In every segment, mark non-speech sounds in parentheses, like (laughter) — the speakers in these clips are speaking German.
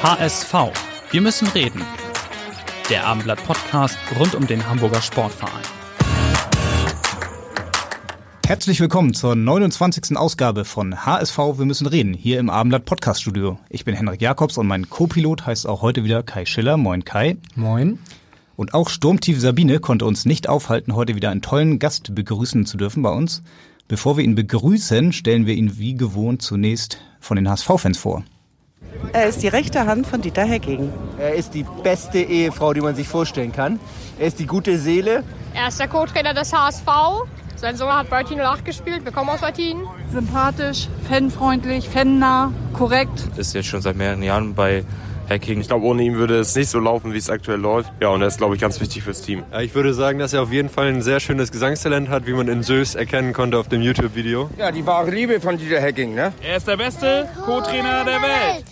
HSV. Wir müssen reden. Der Abendblatt-Podcast rund um den Hamburger Sportverein. Herzlich willkommen zur 29. Ausgabe von HSV Wir müssen reden, hier im Abendblatt Podcast Studio. Ich bin Henrik Jakobs und mein Co-Pilot heißt auch heute wieder Kai Schiller. Moin Kai. Moin. Und auch Sturmtief Sabine konnte uns nicht aufhalten, heute wieder einen tollen Gast begrüßen zu dürfen bei uns. Bevor wir ihn begrüßen, stellen wir ihn wie gewohnt zunächst von den HSV-Fans vor. Er ist die rechte Hand von Dieter Hecking. Er ist die beste Ehefrau, die man sich vorstellen kann. Er ist die gute Seele. Er ist der Co-Trainer des HSV. Sein Sohn hat bei Team 08 gespielt. Wir kommen aus Martin. Sympathisch, fanfreundlich, fannah, korrekt. Ist jetzt schon seit mehreren Jahren bei Hacking. Ich glaube, ohne ihn würde es nicht so laufen, wie es aktuell läuft. Ja, und er ist, glaube ich, ganz wichtig fürs Team. Ich würde sagen, dass er auf jeden Fall ein sehr schönes Gesangstalent hat, wie man in Sös erkennen konnte auf dem YouTube-Video. Ja, die wahre Liebe von Dieter Hacking, ne? Er ist der beste Co-Trainer der Welt.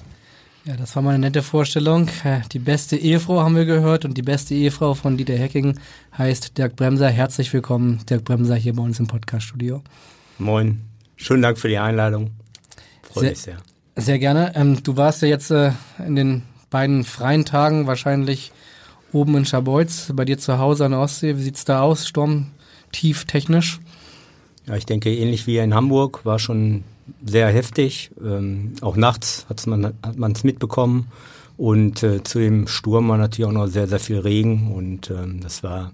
Ja, das war mal eine nette Vorstellung. Die beste Ehefrau haben wir gehört und die beste Ehefrau von Dieter Hecking heißt Dirk Bremser. Herzlich willkommen, Dirk Bremser, hier bei uns im Podcast-Studio. Moin. Schönen Dank für die Einladung. Freue Sehr- mich sehr. Sehr gerne. Ähm, du warst ja jetzt äh, in den beiden freien Tagen wahrscheinlich oben in Scharbeutz, bei dir zu Hause an der Ostsee. Wie sieht's da aus, sturmtief technisch? Ja, ich denke, ähnlich wie in Hamburg war schon sehr heftig. Ähm, auch nachts hat's man hat man es mitbekommen. Und äh, zu dem Sturm war natürlich auch noch sehr, sehr viel Regen. Und ähm, das war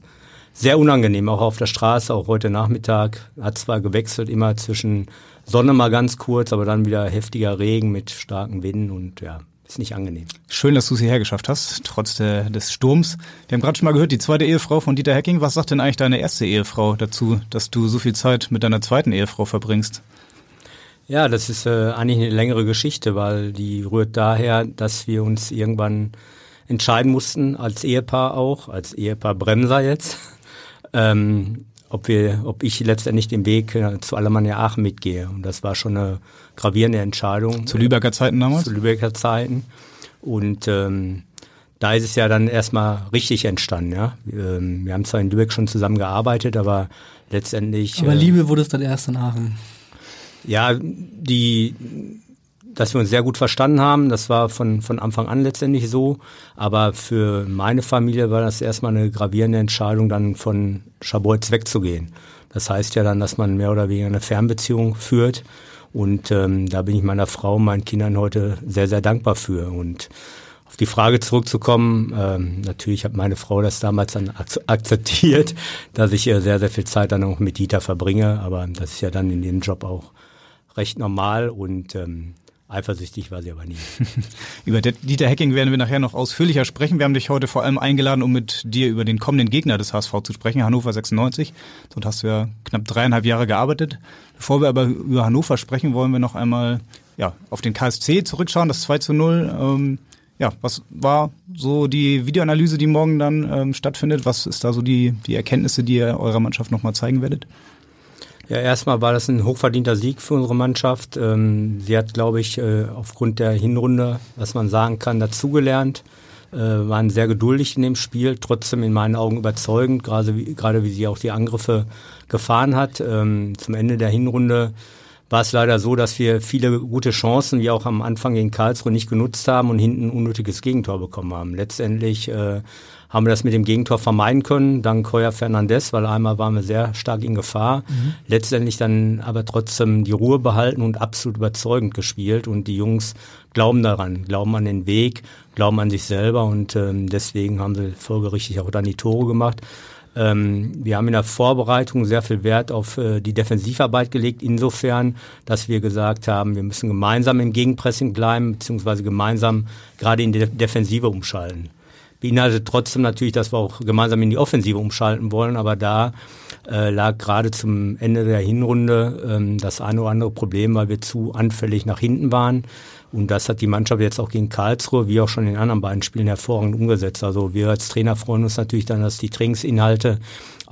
sehr unangenehm, auch auf der Straße, auch heute Nachmittag. Hat zwar gewechselt, immer zwischen Sonne mal ganz kurz, aber dann wieder heftiger Regen mit starken Winden und ja, ist nicht angenehm. Schön, dass du es hierher geschafft hast, trotz der, des Sturms. Wir haben gerade schon mal gehört, die zweite Ehefrau von Dieter Hecking. Was sagt denn eigentlich deine erste Ehefrau dazu, dass du so viel Zeit mit deiner zweiten Ehefrau verbringst? Ja, das ist äh, eigentlich eine längere Geschichte, weil die rührt daher, dass wir uns irgendwann entscheiden mussten, als Ehepaar auch, als Ehepaar Bremser jetzt, (laughs) ähm, ob wir, ob ich letztendlich den Weg äh, zu Alemannia Aachen mitgehe. Und das war schon eine gravierende Entscheidung. Zu Lübecker Zeiten damals? Zu Lübecker Zeiten. Und ähm, da ist es ja dann erstmal richtig entstanden, ja. Ähm, wir haben zwar in Lübeck schon zusammen gearbeitet, aber letztendlich. Aber äh, Liebe wurde es dann erst in Aachen. Ja, die, dass wir uns sehr gut verstanden haben, das war von, von Anfang an letztendlich so. Aber für meine Familie war das erstmal eine gravierende Entscheidung, dann von Schabolz wegzugehen. Das heißt ja dann, dass man mehr oder weniger eine Fernbeziehung führt. Und ähm, da bin ich meiner Frau und meinen Kindern heute sehr, sehr dankbar für. Und auf die Frage zurückzukommen, ähm, natürlich hat meine Frau das damals dann ak akzeptiert, dass ich äh, sehr, sehr viel Zeit dann auch mit Dieter verbringe. Aber das ist ja dann in dem Job auch recht normal und ähm, eifersüchtig war sie aber nie. (laughs) Über Dieter Hecking werden wir nachher noch ausführlicher sprechen. Wir haben dich heute vor allem eingeladen, um mit dir über den kommenden Gegner des HSV zu sprechen, Hannover 96. Dort hast du ja knapp dreieinhalb Jahre gearbeitet. Bevor wir aber über Hannover sprechen, wollen wir noch einmal ja, auf den KSC zurückschauen, das 2 zu 0. Ähm, ja, was war so die Videoanalyse, die morgen dann ähm, stattfindet? Was ist da so die, die Erkenntnisse, die ihr eurer Mannschaft nochmal zeigen werdet? Ja, erstmal war das ein hochverdienter Sieg für unsere Mannschaft. Ähm, sie hat, glaube ich, äh, aufgrund der Hinrunde, was man sagen kann, dazugelernt. Äh, waren sehr geduldig in dem Spiel, trotzdem in meinen Augen überzeugend, gerade wie, wie sie auch die Angriffe gefahren hat. Ähm, zum Ende der Hinrunde war es leider so, dass wir viele gute Chancen, wie auch am Anfang gegen Karlsruhe, nicht genutzt haben und hinten ein unnötiges Gegentor bekommen haben. Letztendlich äh, haben wir das mit dem Gegentor vermeiden können, dank Heuer Fernandes, weil einmal waren wir sehr stark in Gefahr. Letztendlich dann aber trotzdem die Ruhe behalten und absolut überzeugend gespielt. Und die Jungs glauben daran, glauben an den Weg, glauben an sich selber und ähm, deswegen haben sie folgerichtig auch dann die Tore gemacht. Ähm, wir haben in der Vorbereitung sehr viel Wert auf äh, die Defensivarbeit gelegt, insofern, dass wir gesagt haben, wir müssen gemeinsam im Gegenpressing bleiben, beziehungsweise gemeinsam gerade in die Defensive umschalten. beinhaltet trotzdem natürlich, dass wir auch gemeinsam in die Offensive umschalten wollen, aber da äh, lag gerade zum Ende der Hinrunde ähm, das eine oder andere Problem, weil wir zu anfällig nach hinten waren. Und das hat die Mannschaft jetzt auch gegen Karlsruhe, wie auch schon in anderen beiden Spielen hervorragend umgesetzt. Also wir als Trainer freuen uns natürlich dann, dass die Trainingsinhalte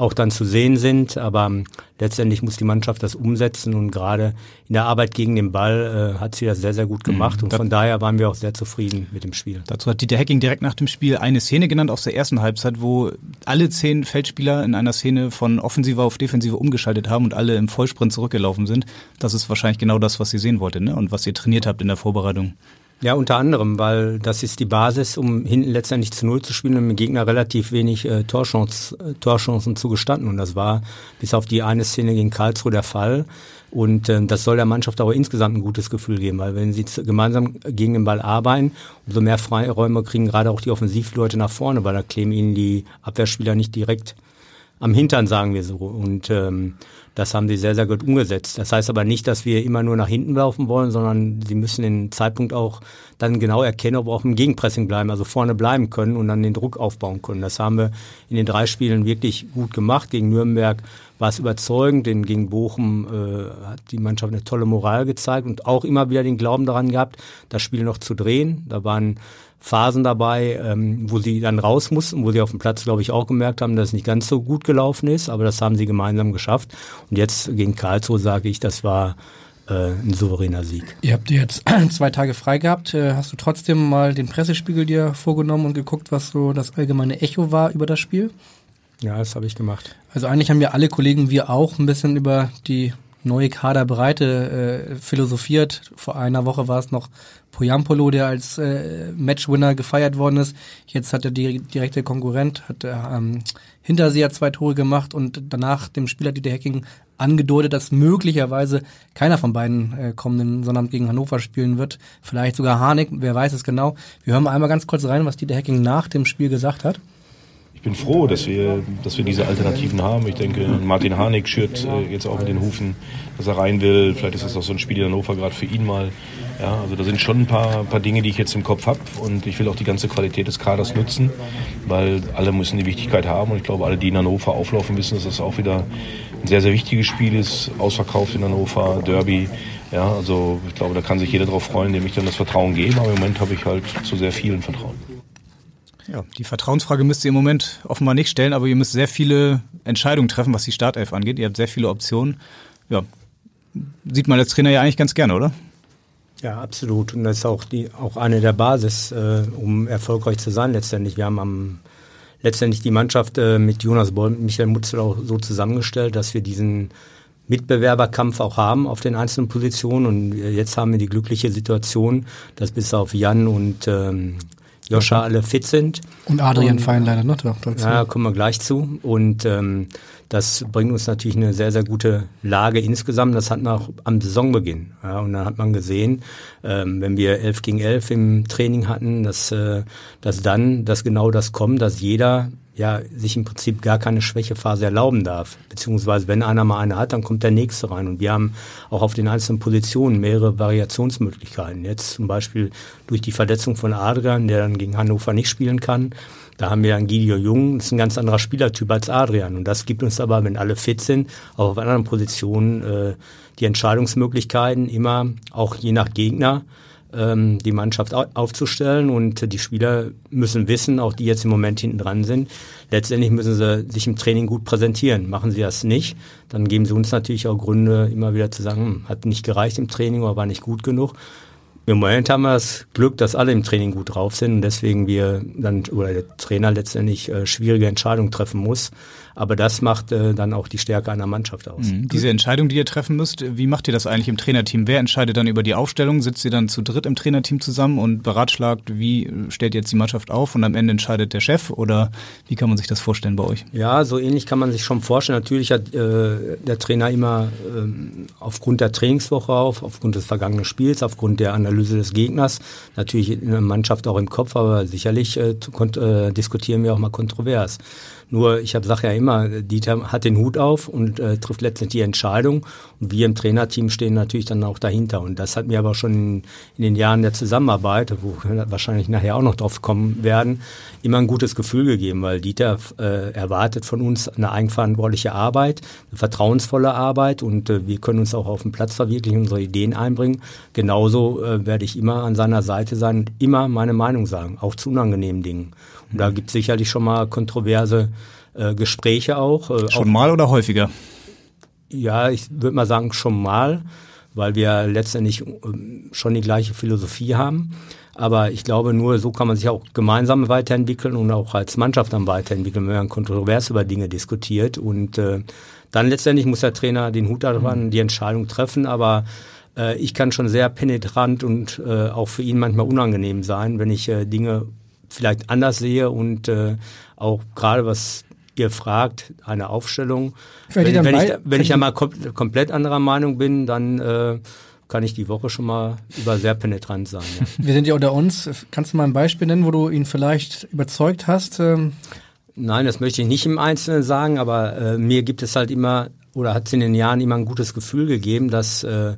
auch dann zu sehen sind. Aber ähm, letztendlich muss die Mannschaft das umsetzen und gerade in der Arbeit gegen den Ball äh, hat sie das sehr, sehr gut gemacht. Mhm. Und von daher waren wir auch sehr zufrieden mit dem Spiel. Dazu hat Dieter Hecking direkt nach dem Spiel eine Szene genannt aus der ersten Halbzeit, wo alle zehn Feldspieler in einer Szene von Offensive auf Defensive umgeschaltet haben und alle im Vollsprint zurückgelaufen sind. Das ist wahrscheinlich genau das, was ihr sehen wolltet ne? und was ihr trainiert habt in der Vorbereitung. Ja, unter anderem, weil das ist die Basis, um hinten letztendlich zu Null zu spielen und dem Gegner relativ wenig äh, Torchance, äh, Torchancen zugestanden. Und das war bis auf die eine Szene gegen Karlsruhe der Fall. Und äh, das soll der Mannschaft aber insgesamt ein gutes Gefühl geben, weil wenn sie gemeinsam gegen den Ball arbeiten, umso mehr Freiräume kriegen gerade auch die Offensivleute nach vorne, weil da kleben ihnen die Abwehrspieler nicht direkt am Hintern, sagen wir so. Und ähm, das haben sie sehr, sehr gut umgesetzt. Das heißt aber nicht, dass wir immer nur nach hinten laufen wollen, sondern sie müssen den Zeitpunkt auch dann genau erkennen, ob wir auch im Gegenpressing bleiben, also vorne bleiben können und dann den Druck aufbauen können. Das haben wir in den drei Spielen wirklich gut gemacht. Gegen Nürnberg war es überzeugend, denn gegen Bochum äh, hat die Mannschaft eine tolle Moral gezeigt und auch immer wieder den Glauben daran gehabt, das Spiel noch zu drehen. Da waren Phasen dabei, ähm, wo sie dann raus mussten, wo sie auf dem Platz, glaube ich, auch gemerkt haben, dass es nicht ganz so gut gelaufen ist, aber das haben sie gemeinsam geschafft. Und jetzt gegen Karlsruhe sage ich, das war äh, ein souveräner Sieg. Ihr habt jetzt (clears throat) zwei Tage frei gehabt. Äh, hast du trotzdem mal den Pressespiegel dir vorgenommen und geguckt, was so das allgemeine Echo war über das Spiel? Ja, das habe ich gemacht. Also eigentlich haben ja alle Kollegen, wir auch, ein bisschen über die neue Kaderbreite äh, philosophiert. Vor einer Woche war es noch Poyampolo, der als äh, Matchwinner gefeiert worden ist. Jetzt hat der direkte Konkurrent, hat ähm, Hinterseher zwei Tore gemacht und danach dem Spieler Dieter Hacking angedeutet, dass möglicherweise keiner von beiden äh, kommenden Sonnabend gegen Hannover spielen wird. Vielleicht sogar Harnik, wer weiß es genau. Wir hören mal einmal ganz kurz rein, was Dieter Hacking nach dem Spiel gesagt hat ich bin froh, dass wir, dass wir diese Alternativen haben. Ich denke, Martin Harnik schürt äh, jetzt auch mit den Hufen, dass er rein will. Vielleicht ist das auch so ein Spiel in Hannover gerade für ihn mal. Ja, also da sind schon ein paar, paar Dinge, die ich jetzt im Kopf habe und ich will auch die ganze Qualität des Kaders nutzen, weil alle müssen die Wichtigkeit haben und ich glaube, alle, die in Hannover auflaufen, wissen, dass das auch wieder ein sehr, sehr wichtiges Spiel ist. Ausverkauft in Hannover, Derby. Ja, also ich glaube, da kann sich jeder darauf freuen, dem ich dann das Vertrauen gebe. Aber im Moment habe ich halt zu sehr vielen Vertrauen. Ja, die Vertrauensfrage müsst ihr im Moment offenbar nicht stellen, aber ihr müsst sehr viele Entscheidungen treffen, was die Startelf angeht. Ihr habt sehr viele Optionen. Ja, sieht man als Trainer ja eigentlich ganz gerne, oder? Ja, absolut. Und das ist auch die auch eine der Basis, äh, um erfolgreich zu sein letztendlich. Wir haben am letztendlich die Mannschaft äh, mit Jonas Boll, und Michael Mutzel auch so zusammengestellt, dass wir diesen Mitbewerberkampf auch haben auf den einzelnen Positionen. Und jetzt haben wir die glückliche Situation, dass bis auf Jan und ähm, Joscha alle fit sind. Und Adrian und, Fein leider noch dazu. Ja, kommen wir gleich zu. Und ähm, das bringt uns natürlich eine sehr, sehr gute Lage insgesamt. Das hat man auch am Saisonbeginn. Ja, und dann hat man gesehen, ähm, wenn wir 11 gegen 11 im Training hatten, dass, äh, dass dann, dass genau das kommt, dass jeder ja sich im Prinzip gar keine Schwächephase erlauben darf. Beziehungsweise wenn einer mal eine hat, dann kommt der nächste rein. Und wir haben auch auf den einzelnen Positionen mehrere Variationsmöglichkeiten. Jetzt zum Beispiel durch die Verletzung von Adrian, der dann gegen Hannover nicht spielen kann. Da haben wir einen Guido Jung, das ist ein ganz anderer Spielertyp als Adrian. Und das gibt uns aber, wenn alle fit sind, auch auf anderen Positionen äh, die Entscheidungsmöglichkeiten immer, auch je nach Gegner, ähm, die Mannschaft aufzustellen und die Spieler müssen wissen, auch die jetzt im Moment hinten dran sind, letztendlich müssen sie sich im Training gut präsentieren. Machen sie das nicht, dann geben sie uns natürlich auch Gründe, immer wieder zu sagen, hm, hat nicht gereicht im Training oder war nicht gut genug. Im Moment haben wir das Glück, dass alle im Training gut drauf sind und deswegen wir dann oder der Trainer letztendlich äh, schwierige Entscheidungen treffen muss. Aber das macht äh, dann auch die Stärke einer Mannschaft aus. Mhm. Diese Entscheidung, die ihr treffen müsst, wie macht ihr das eigentlich im Trainerteam? Wer entscheidet dann über die Aufstellung? Sitzt ihr dann zu dritt im Trainerteam zusammen und beratschlagt, wie stellt jetzt die Mannschaft auf und am Ende entscheidet der Chef? Oder wie kann man sich das vorstellen bei euch? Ja, so ähnlich kann man sich schon vorstellen. Natürlich hat äh, der Trainer immer äh, aufgrund der Trainingswoche auf, aufgrund des vergangenen Spiels, aufgrund der Analyse Analyse des Gegners. Natürlich in der Mannschaft auch im Kopf, aber sicherlich äh, äh, diskutieren wir auch mal kontrovers. Nur, ich sage ja immer, Dieter hat den Hut auf und äh, trifft letztendlich die Entscheidung. Und wir im Trainerteam stehen natürlich dann auch dahinter. Und das hat mir aber schon in, in den Jahren der Zusammenarbeit, wo wir wahrscheinlich nachher auch noch drauf kommen werden, immer ein gutes Gefühl gegeben, weil Dieter äh, erwartet von uns eine eigenverantwortliche Arbeit, eine vertrauensvolle Arbeit und äh, wir können uns auch auf dem Platz verwirklichen, unsere Ideen einbringen. Genauso äh, werde ich immer an seiner Seite sein und immer meine Meinung sagen, auch zu unangenehmen Dingen. Und da gibt es sicherlich schon mal kontroverse äh, Gespräche auch. Äh, schon auch, mal oder häufiger? Ja, ich würde mal sagen schon mal, weil wir letztendlich äh, schon die gleiche Philosophie haben. Aber ich glaube, nur so kann man sich auch gemeinsam weiterentwickeln und auch als Mannschaft dann weiterentwickeln, wenn man kontrovers über Dinge diskutiert. Und äh, dann letztendlich muss der Trainer den Hut daran, mhm. die Entscheidung treffen. Aber äh, ich kann schon sehr penetrant und äh, auch für ihn manchmal unangenehm sein, wenn ich äh, Dinge vielleicht anders sehe und äh, auch gerade was ihr fragt, eine Aufstellung. Wenn, wenn, ich, wenn ich ja mal kom komplett anderer Meinung bin, dann äh, kann ich die Woche schon mal über sehr penetrant sein. Ja. Wir sind ja unter uns. Kannst du mal ein Beispiel nennen, wo du ihn vielleicht überzeugt hast? Ähm? Nein, das möchte ich nicht im Einzelnen sagen, aber äh, mir gibt es halt immer oder hat es in den Jahren immer ein gutes Gefühl gegeben, dass äh,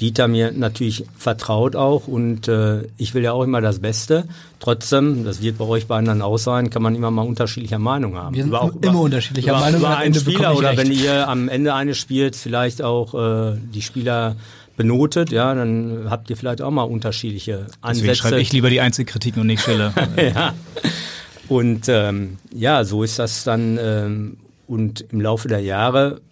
Dieter mir natürlich vertraut auch und äh, ich will ja auch immer das Beste. Trotzdem, das wird bei euch beiden dann auch sein, kann man immer mal unterschiedlicher Meinung haben. Wir sind über, immer über, unterschiedlicher über, Meinung. Über einen Spieler oder wenn ihr am Ende eines Spiels vielleicht auch äh, die Spieler benotet, ja, dann habt ihr vielleicht auch mal unterschiedliche Ansätze. Deswegen schreibe ich lieber die Einzelkritik und nicht Schiller. (laughs) ja. Und ähm, ja, so ist das dann ähm, und im Laufe der Jahre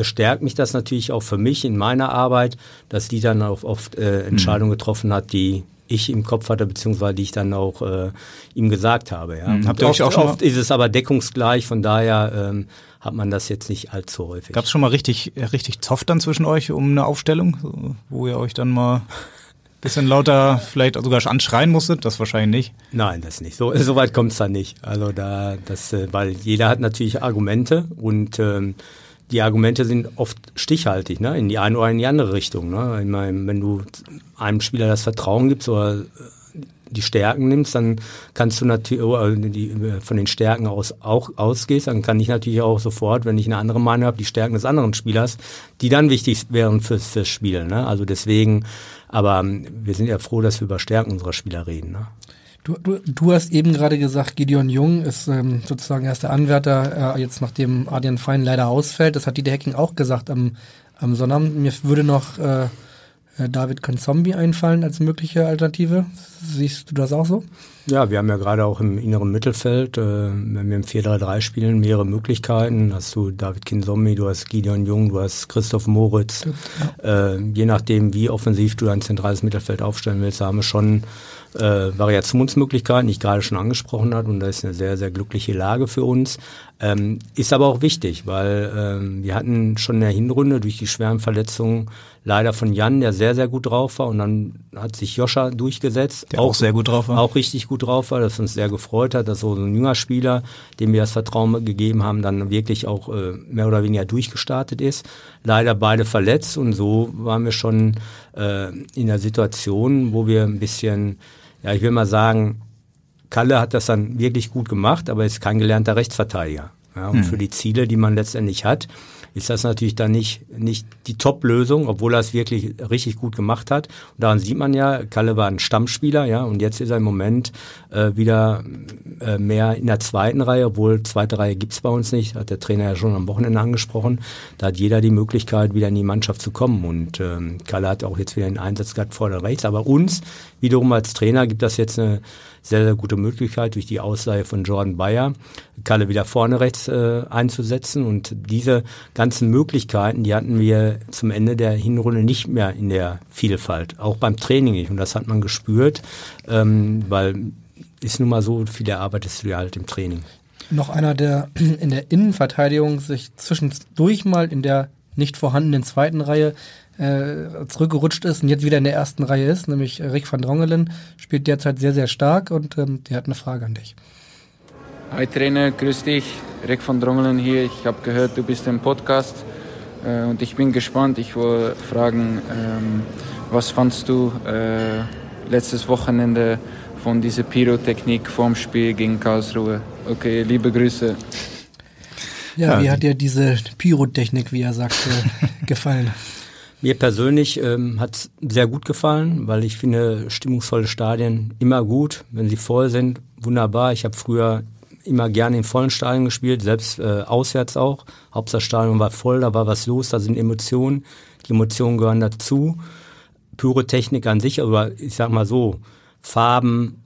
bestärkt mich das natürlich auch für mich in meiner Arbeit, dass die dann auch oft äh, Entscheidungen mhm. getroffen hat, die ich im Kopf hatte, beziehungsweise die ich dann auch äh, ihm gesagt habe. Ja. Mhm. Habt ihr oft, auch schon oft ist es aber deckungsgleich, von daher ähm, hat man das jetzt nicht allzu häufig. Gab es schon mal richtig, richtig Zoff dann zwischen euch um eine Aufstellung, wo ihr euch dann mal (laughs) bisschen lauter vielleicht sogar anschreien musstet? Das wahrscheinlich nicht. Nein, das nicht. So, so weit kommt es dann nicht. Also da, das, äh, weil jeder hat natürlich Argumente und ähm, die Argumente sind oft stichhaltig, ne? in die eine oder in die andere Richtung. Ne? Ich meine, wenn du einem Spieler das Vertrauen gibst oder äh, die Stärken nimmst, dann kannst du natürlich äh, von den Stärken aus auch ausgehst, dann kann ich natürlich auch sofort, wenn ich eine andere Meinung habe, die Stärken des anderen Spielers, die dann wichtig wären fürs, fürs Spiel. Ne? Also deswegen, aber ähm, wir sind ja froh, dass wir über Stärken unserer Spieler reden. Ne? Du, du, du hast eben gerade gesagt, Gideon Jung ist ähm, sozusagen erst der Anwärter, äh, jetzt nachdem Adrian Fein leider ausfällt. Das hat Dieter Hacking auch gesagt am, am Sonnabend. Mir würde noch äh, David Konzombi einfallen als mögliche Alternative. Siehst du das auch so? Ja, wir haben ja gerade auch im inneren Mittelfeld, äh, wenn wir im 4-3-3 spielen, mehrere Möglichkeiten. Hast du David Kinzombie, du hast Gideon Jung, du hast Christoph Moritz. Ja. Äh, je nachdem, wie offensiv du ein zentrales Mittelfeld aufstellen willst, haben wir schon äh, Variationsmöglichkeiten, die ich gerade schon angesprochen habe. Und das ist eine sehr, sehr glückliche Lage für uns. Ähm, ist aber auch wichtig, weil ähm, wir hatten schon in der Hinrunde durch die schweren Verletzungen leider von Jan, der sehr, sehr gut drauf war. Und dann hat sich Joscha durchgesetzt. Der auch, auch sehr gut drauf war. Auch richtig gut drauf war, das uns sehr gefreut hat, dass so ein junger Spieler, dem wir das Vertrauen gegeben haben, dann wirklich auch äh, mehr oder weniger durchgestartet ist. Leider beide verletzt und so waren wir schon äh, in der Situation, wo wir ein bisschen, ja, ich will mal sagen, Kalle hat das dann wirklich gut gemacht, aber ist kein gelernter Rechtsverteidiger. Ja, und hm. für die Ziele, die man letztendlich hat, ist das natürlich dann nicht, nicht die Top-Lösung, obwohl er es wirklich richtig gut gemacht hat. Und daran sieht man ja, Kalle war ein Stammspieler, ja, und jetzt ist er im Moment äh, wieder äh, mehr in der zweiten Reihe, obwohl zweite Reihe gibt's bei uns nicht, hat der Trainer ja schon am Wochenende angesprochen. Da hat jeder die Möglichkeit, wieder in die Mannschaft zu kommen. Und ähm, Kalle hat auch jetzt wieder einen Einsatz gehabt vor der rechts. Aber uns wiederum als Trainer gibt das jetzt eine sehr, sehr gute Möglichkeit durch die Ausleihe von Jordan Bayer, Kalle wieder vorne rechts äh, einzusetzen. Und diese ganzen Möglichkeiten, die hatten wir zum Ende der Hinrunde nicht mehr in der Vielfalt, auch beim Training nicht. Und das hat man gespürt, ähm, weil ist nun mal so, viel erarbeitest du ja halt im Training. Noch einer, der in der Innenverteidigung sich zwischendurch mal in der nicht vorhandenen zweiten Reihe äh, zurückgerutscht ist und jetzt wieder in der ersten Reihe ist, nämlich Rick van Drongelen, spielt derzeit sehr, sehr stark und ähm, der hat eine Frage an dich. Hi Trainer, grüß dich. Rick van Drongelen hier. Ich habe gehört, du bist im Podcast äh, und ich bin gespannt. Ich wollte fragen, ähm, was fandst du äh, letztes Wochenende von dieser Pyrotechnik vorm Spiel gegen Karlsruhe? Okay, liebe Grüße. Ja, ja wie hat dir diese Pyrotechnik, wie er sagte, (laughs) gefallen? Mir persönlich ähm, hat sehr gut gefallen, weil ich finde stimmungsvolle Stadien immer gut. Wenn sie voll sind, wunderbar. Ich habe früher immer gerne in vollen Stadien gespielt, selbst äh, auswärts auch. Hauptsache Stadion war voll, da war was los, da sind Emotionen. Die Emotionen gehören dazu. Pyrotechnik an sich, aber ich sag mal so, Farben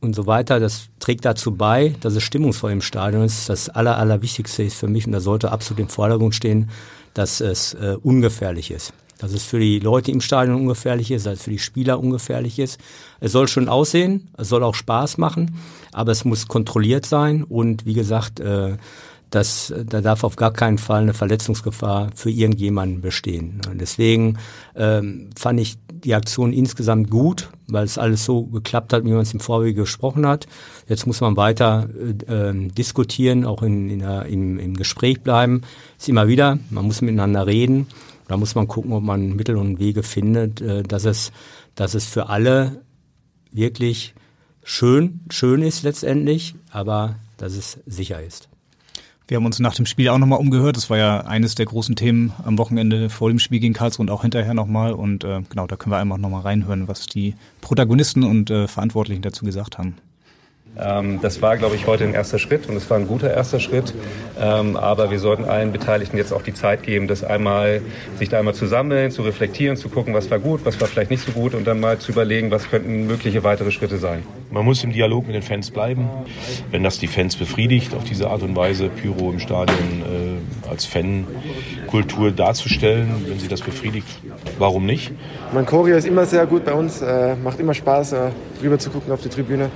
und so weiter, das trägt dazu bei, dass es stimmungsvoll im Stadion ist. Das aller, allerwichtigste ist für mich, und da sollte absolut im Vordergrund stehen, dass es äh, ungefährlich ist. Dass es für die Leute im Stadion ungefährlich ist, dass es für die Spieler ungefährlich ist. Es soll schon aussehen, es soll auch Spaß machen, aber es muss kontrolliert sein und wie gesagt, äh, das, da darf auf gar keinen Fall eine Verletzungsgefahr für irgendjemanden bestehen. Und deswegen ähm, fand ich die Aktion insgesamt gut, weil es alles so geklappt hat, wie man es im Vorwege gesprochen hat. Jetzt muss man weiter äh, ähm, diskutieren, auch in, in der, im, im Gespräch bleiben. Ist immer wieder, man muss miteinander reden. Da muss man gucken, ob man Mittel und Wege findet, äh, dass es, dass es für alle wirklich schön, schön ist letztendlich, aber dass es sicher ist. Wir haben uns nach dem Spiel auch nochmal umgehört. Das war ja eines der großen Themen am Wochenende vor dem Spiel gegen Karlsruhe und auch hinterher nochmal. Und äh, genau, da können wir einfach nochmal reinhören, was die Protagonisten und äh, Verantwortlichen dazu gesagt haben. Ähm, das war, glaube ich, heute ein erster Schritt und es war ein guter erster Schritt. Ähm, aber wir sollten allen Beteiligten jetzt auch die Zeit geben, das einmal, sich da einmal zu sammeln, zu reflektieren, zu gucken, was war gut, was war vielleicht nicht so gut und dann mal zu überlegen, was könnten mögliche weitere Schritte sein. Man muss im Dialog mit den Fans bleiben. Wenn das die Fans befriedigt, auf diese Art und Weise Pyro im Stadion äh, als Fankultur darzustellen, wenn sie das befriedigt, warum nicht? Mein Choreo ist immer sehr gut bei uns, äh, macht immer Spaß, äh, rüber zu gucken auf die Tribüne.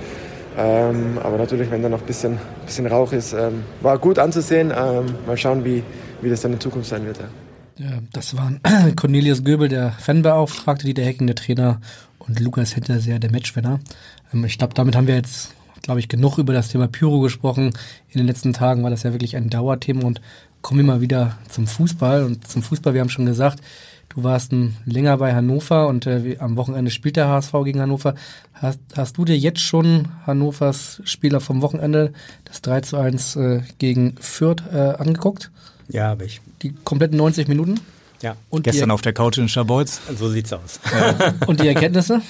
Ähm, aber natürlich, wenn da noch ein bisschen, bisschen Rauch ist, ähm, war gut anzusehen. Ähm, mal schauen, wie, wie das dann in Zukunft sein wird. Ja. ja das waren (clears throat) Cornelius Göbel, der Fanbeauftragte, Dieter Hecken, der Trainer und Lukas Hinterseher, der Matchwinner. Ähm, ich glaube, damit haben wir jetzt, glaube ich, genug über das Thema Pyro gesprochen. In den letzten Tagen war das ja wirklich ein Dauerthema und kommen wir mal wieder zum Fußball. Und zum Fußball, wir haben schon gesagt, Du warst ein länger bei Hannover und äh, am Wochenende spielt der HSV gegen Hannover. Hast, hast du dir jetzt schon Hannovers Spieler vom Wochenende, das 3 zu 1 äh, gegen Fürth, äh, angeguckt? Ja, habe ich. Die kompletten 90 Minuten? Ja. Und Gestern auf der Couch in Schabolz. So sieht's aus. Ja. (laughs) und die Erkenntnisse?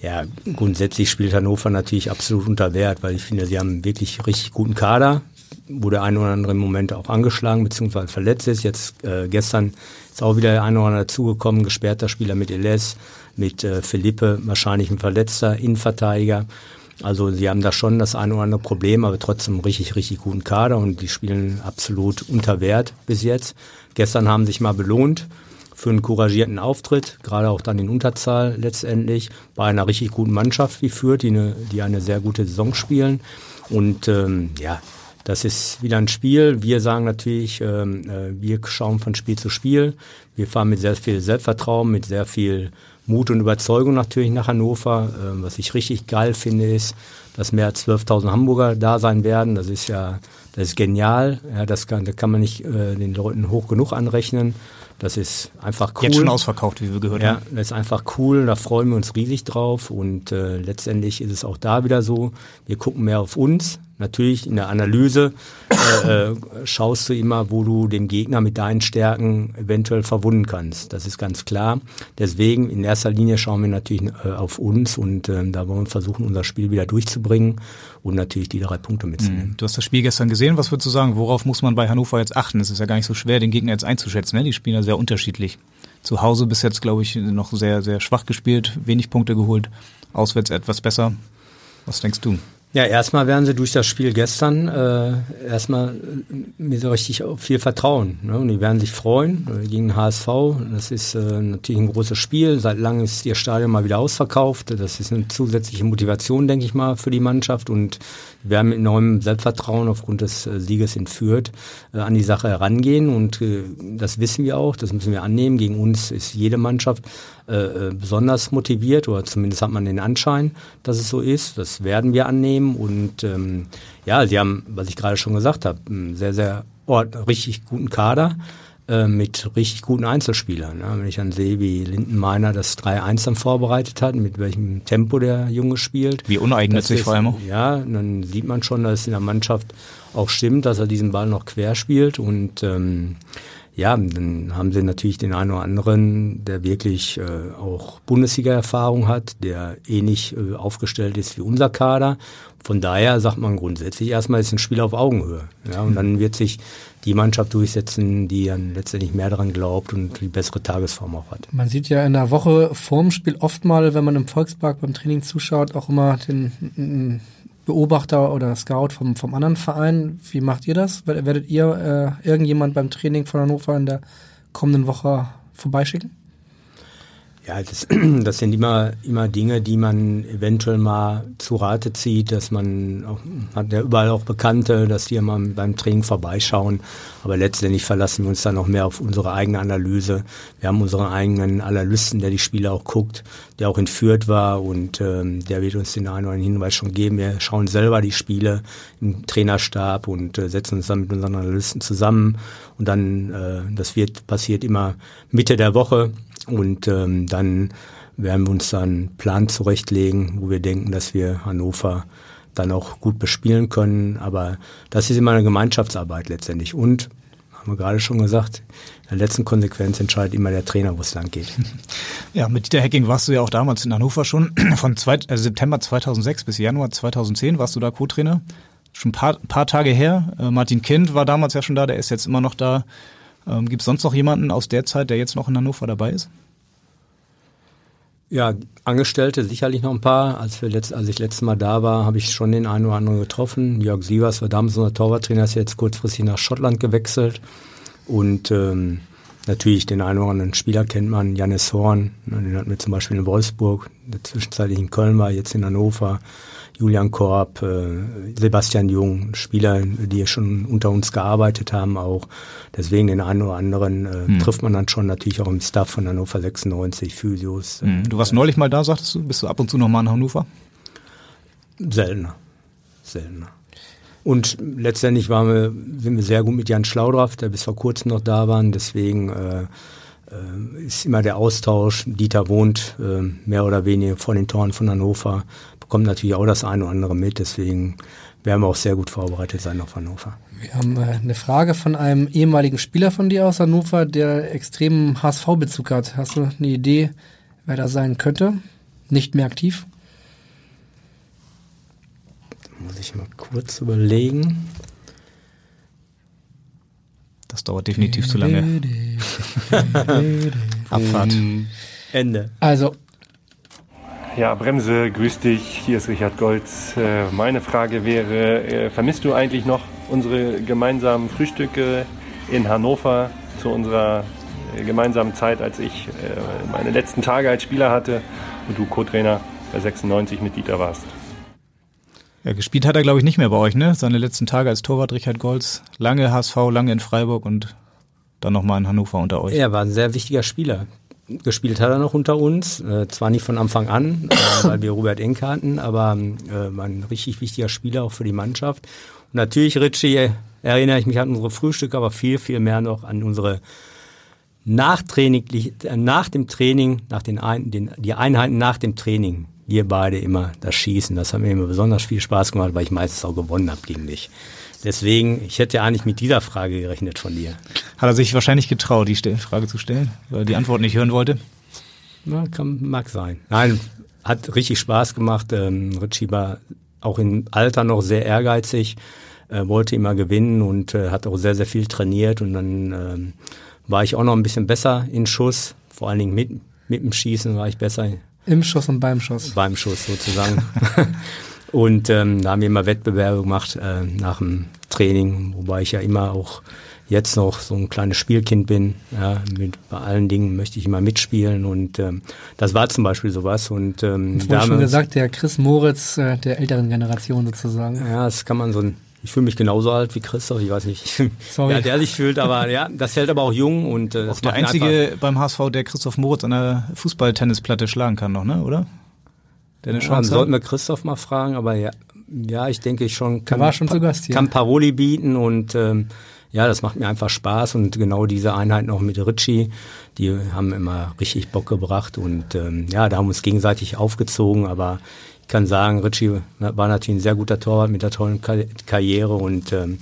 Ja, grundsätzlich spielt Hannover natürlich absolut unter Wert, weil ich finde, sie haben wirklich richtig guten Kader wo der eine oder andere im Moment auch angeschlagen bzw. verletzt ist. Jetzt äh, gestern ist auch wieder der eine oder andere dazugekommen, gesperrter Spieler mit Eles, mit äh, Felipe, wahrscheinlich ein verletzter Innenverteidiger. Also sie haben da schon das eine oder andere Problem, aber trotzdem richtig, richtig guten Kader und die spielen absolut unter Wert bis jetzt. Gestern haben sich mal belohnt für einen couragierten Auftritt, gerade auch dann in Unterzahl letztendlich, bei einer richtig guten Mannschaft wie Fürth, die eine, die eine sehr gute Saison spielen. Und ähm, ja, das ist wieder ein Spiel. Wir sagen natürlich, ähm, äh, wir schauen von Spiel zu Spiel. Wir fahren mit sehr viel Selbstvertrauen, mit sehr viel Mut und Überzeugung natürlich nach Hannover. Ähm, was ich richtig geil finde, ist, dass mehr als 12.000 Hamburger da sein werden. Das ist ja, das ist genial. Ja, das kann, das kann man nicht äh, den Leuten hoch genug anrechnen. Das ist einfach cool. Jetzt schon ausverkauft, wie wir gehört ja, haben. Ja, das ist einfach cool. Da freuen wir uns riesig drauf. Und äh, letztendlich ist es auch da wieder so. Wir gucken mehr auf uns Natürlich in der Analyse äh, äh, schaust du immer, wo du den Gegner mit deinen Stärken eventuell verwunden kannst. Das ist ganz klar. Deswegen in erster Linie schauen wir natürlich äh, auf uns und äh, da wollen wir versuchen, unser Spiel wieder durchzubringen und natürlich die drei Punkte mitzunehmen. Mhm. Du hast das Spiel gestern gesehen. Was würdest du sagen? Worauf muss man bei Hannover jetzt achten? Es ist ja gar nicht so schwer, den Gegner jetzt einzuschätzen. Ne? Die spielen ja sehr unterschiedlich. Zu Hause bis jetzt, glaube ich, noch sehr, sehr schwach gespielt, wenig Punkte geholt. Auswärts etwas besser. Was denkst du? Ja, erstmal werden sie durch das Spiel gestern äh, erstmal mir so richtig viel vertrauen. Ne? Und die werden sich freuen äh, gegen HSV. Das ist äh, natürlich ein großes Spiel. Seit langem ist ihr Stadion mal wieder ausverkauft. Das ist eine zusätzliche Motivation, denke ich mal, für die Mannschaft. Und wir werden mit neuem Selbstvertrauen aufgrund des äh, Sieges in Fürth äh, an die Sache herangehen. Und äh, das wissen wir auch, das müssen wir annehmen. Gegen uns ist jede Mannschaft äh, äh, besonders motiviert oder zumindest hat man den Anschein, dass es so ist. Das werden wir annehmen und ähm, ja, sie haben, was ich gerade schon gesagt habe, einen sehr, sehr richtig guten Kader. äh, mit richtig guten Einzelspielern. Ne? Wenn ich dann sehe, wie Lindenmeiner das 3-1 dann vorbereitet hat, mit welchem Tempo der Junge spielt. Wie uneigennützig vor allem auch. Ja, dann sieht man schon, dass es in der Mannschaft auch stimmt, dass er diesen Ball noch quer spielt und ähm, ja, dann haben sie natürlich den einen oder anderen, der wirklich äh, auch Bundesliga-Erfahrung hat, der ähnlich äh, aufgestellt ist wie unser Kader. Von daher sagt man grundsätzlich erstmal ist ein Spiel auf Augenhöhe. Ja, und dann wird sich die Mannschaft durchsetzen, die dann letztendlich mehr daran glaubt und die bessere Tagesform auch hat. Man sieht ja in der Woche vorm Spiel oft mal, wenn man im Volkspark beim Training zuschaut, auch immer den Beobachter oder Scout vom, vom anderen Verein. Wie macht ihr das? Werdet ihr äh, irgendjemand beim Training von Hannover in der kommenden Woche vorbeischicken? Ja, das, (clears throat) das sind immer, immer Dinge, die man eventuell mal zu Rate zieht, dass man auch, hat ja überall auch Bekannte, dass die immer beim Training vorbeischauen. Aber letztendlich verlassen wir uns dann noch mehr auf unsere eigene Analyse. Wir haben unseren eigenen Analysten, der die Spiele auch guckt, der auch entführt war und ähm, der wird uns den einen oder anderen Hinweis schon geben. Wir schauen selber die Spiele im Trainerstab und äh, setzen uns dann mit unseren Analysten zusammen. Und dann, äh, das wird passiert immer Mitte der Woche und ähm, dann werden wir uns dann einen Plan zurechtlegen, wo wir denken, dass wir Hannover dann auch gut bespielen können. Aber das ist immer eine Gemeinschaftsarbeit letztendlich. Und, haben wir gerade schon gesagt, in der letzten Konsequenz entscheidet immer der Trainer, wo es lang geht. (laughs) Ja, mit Dieter Hecking warst du ja auch damals in Hannover schon. (clears throat) Von zwei, also September 2006 bis Januar 2010 warst du da Co-Trainer. Schon ein paar, paar Tage her. Äh, Martin Kind war damals ja schon da, der ist jetzt immer noch da. Ähm, Gibt es sonst noch jemanden aus der Zeit, der jetzt noch in Hannover dabei ist? Ja, Angestellte sicherlich noch ein paar. Als, wir letzt, als ich letztes Mal da war, habe ich schon den einen oder anderen getroffen. Jörg Sievers war damals unser Torwarttrainer, ist jetzt kurzfristig nach Schottland gewechselt. Und ähm, natürlich den einen oder anderen Spieler kennt man, Janis Horn, den hatten wir zum Beispiel in Wolfsburg, der zwischenzeitlich in Köln war, jetzt in Hannover. Julian Korb, äh, Sebastian Jung, Spieler, die schon unter uns gearbeitet haben auch. Deswegen den einen oder anderen äh, hm. trifft man dann schon natürlich auch im Staff von Hannover 96, Physios. Hm. Du warst neulich mal da, sagtest du? Bist du ab und zu noch mal in Hannover? Seltener. Seltener. Und letztendlich waren wir, sind wir sehr gut mit Jan Schlaudraff, der bis vor kurzem noch da war. Deswegen äh, äh, ist immer der Austausch. Dieter wohnt äh, mehr oder weniger vor den Toren von Hannover kommt natürlich auch das eine oder andere mit. Deswegen werden wir auch sehr gut vorbereitet sein auf Hannover. Wir haben äh, eine Frage von einem ehemaligen Spieler von dir aus Hannover, der extremen HSV-Bezug hat. Hast du eine Idee, wer da sein könnte? Nicht mehr aktiv? Da muss ich mal kurz überlegen. Das dauert definitiv zu lange. (laughs) Abfahrt. Ende. Also ja, Bremse, grüß dich. Hier ist Richard Golz. Äh, meine Frage wäre, äh, vermisst du eigentlich noch unsere gemeinsamen Frühstücke in Hannover zu unserer äh, gemeinsamen Zeit, als ich meine letzten Tage als Spieler hatte und du Co-Trainer bei 96 mit Dieter warst? Ja, gespielt hat er, glaube ich, nicht mehr bei euch, ne? Seine letzten Tage als Torwart Richard Golz. Lange HSV, lange in Freiburg und dann nochmal in Hannover unter euch. Er war ein sehr wichtiger Spieler gespielt hat er noch unter uns, äh, zwar nicht von Anfang an, äh, (coughs) weil wir Robert Enke hatten, aber äh, war ein richtig wichtiger Spieler auch für die Mannschaft. Und natürlich, Richie, erinnere ich mich an unsere Frühstücke, aber viel, viel mehr noch an unsere Nachtraining, äh, nach dem Training, nach den, Ein den die Einheiten nach dem Training. Wir beide immer das Schießen, das hat mir immer besonders viel Spaß gemacht, weil ich meistens auch gewonnen habe gegen dich. Deswegen, ich hätte ja eigentlich mit dieser Frage gerechnet von dir. Hat er sich wahrscheinlich getraut, die Frage zu stellen, weil er die Antwort nicht hören wollte? Na, kann, mag sein. Nein, hat richtig Spaß gemacht. Ähm, Richie war auch im Alter noch sehr ehrgeizig, äh, wollte immer gewinnen und äh, hat auch sehr, sehr viel trainiert. Und dann ähm, war ich auch noch ein bisschen besser in Schuss, vor allen Dingen mit, mit dem Schießen war ich besser. Im Schuss und beim Schuss. Beim Schuss sozusagen. (laughs) Und ähm, da haben wir immer Wettbewerbe gemacht äh, nach dem Training, wobei ich ja immer auch jetzt noch so ein kleines Spielkind bin. Ja, mit, bei allen Dingen möchte ich immer mitspielen und ähm, das war zum Beispiel sowas. Und ähm, da schon gesagt, der Chris Moritz äh, der älteren Generation sozusagen. Ja, das kann man so ein ich fühle mich genauso alt wie Christoph, ich weiß nicht, (laughs) Sorry. Ja, der sich fühlt, aber ja, das hält aber auch jung und äh, das der einzige beim HSV, der Christoph Moritz an der Fußballtennisplatte schlagen kann noch, ne, oder? Dennis ja, sollten wir Christoph mal fragen, aber ja, ja, ich denke ich schon kann, war schon zu Gast hier. kann Paroli bieten und ähm, ja, das macht mir einfach Spaß und genau diese Einheit noch mit Ritchie, die haben immer richtig Bock gebracht und ähm, ja, da haben wir uns gegenseitig aufgezogen, aber ich kann sagen, Ritchie war natürlich ein sehr guter Torwart mit einer tollen Karriere und ähm,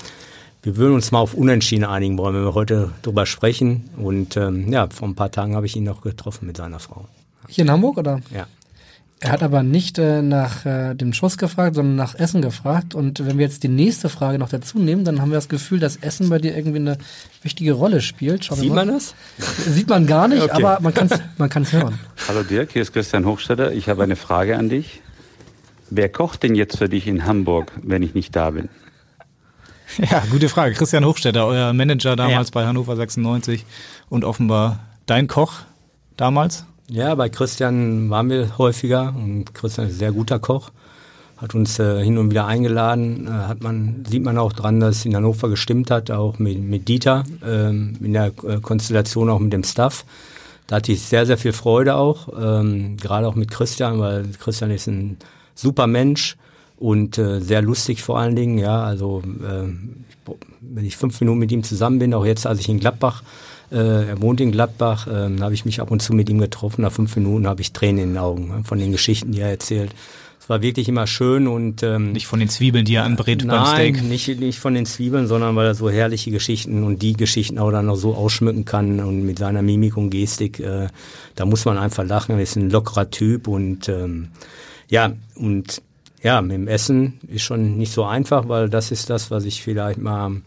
wir würden uns mal auf Unentschieden einigen wollen, wenn wir heute drüber sprechen. Und ähm, ja, vor ein paar Tagen habe ich ihn noch getroffen mit seiner Frau. Hier in Hamburg, oder? Ja. Er hat aber nicht äh, nach äh, dem Schuss gefragt, sondern nach Essen gefragt. Und wenn wir jetzt die nächste Frage noch dazu nehmen, dann haben wir das Gefühl, dass Essen bei dir irgendwie eine wichtige Rolle spielt. Schauen Sieht man das? (laughs) Sieht man gar nicht, okay. aber man kann es man kann's hören. (laughs) Hallo Dirk, hier ist Christian Hochstetter. Ich habe eine Frage an dich. Wer kocht denn jetzt für dich in Hamburg, wenn ich nicht da bin? (laughs) Ja, gute Frage. Christian Hochstetter, euer Manager damals ja. bei Hannover 96 und offenbar dein Koch damals? Ja, bei Christian waren wir häufiger und Christian ist ein sehr guter Koch. Hat uns äh, hin und wieder eingeladen, äh, hat man, sieht man auch dran, dass in Hannover gestimmt hat, auch mit, mit Dieter, ähm, in der äh, Konstellation auch mit dem Staff. Da hatte ich sehr, sehr viel Freude auch, ähm, gerade auch mit Christian, weil Christian ist ein super Mensch und äh, sehr lustig vor allen Dingen, ja, also äh, wenn ich fünf Minuten mit ihm zusammen bin, auch jetzt, als ich in Gladbach äh, er wohnt in Gladbach, äh, habe ich mich ab und zu mit ihm getroffen. Nach fünf Minuten habe ich Tränen in den Augen ne, von den Geschichten, die er erzählt. Es war wirklich immer schön und ähm, nicht von den Zwiebeln, die er anbrät nein, beim Steak. Nicht, nicht von den Zwiebeln, sondern weil er so herrliche Geschichten und die Geschichten auch dann noch so ausschmücken kann und mit seiner Mimik und Gestik, äh, da muss man einfach lachen. Er ist ein lockerer Typ und ähm, ja und ja, mit dem Essen ist schon nicht so einfach, weil das ist das, was ich vielleicht mal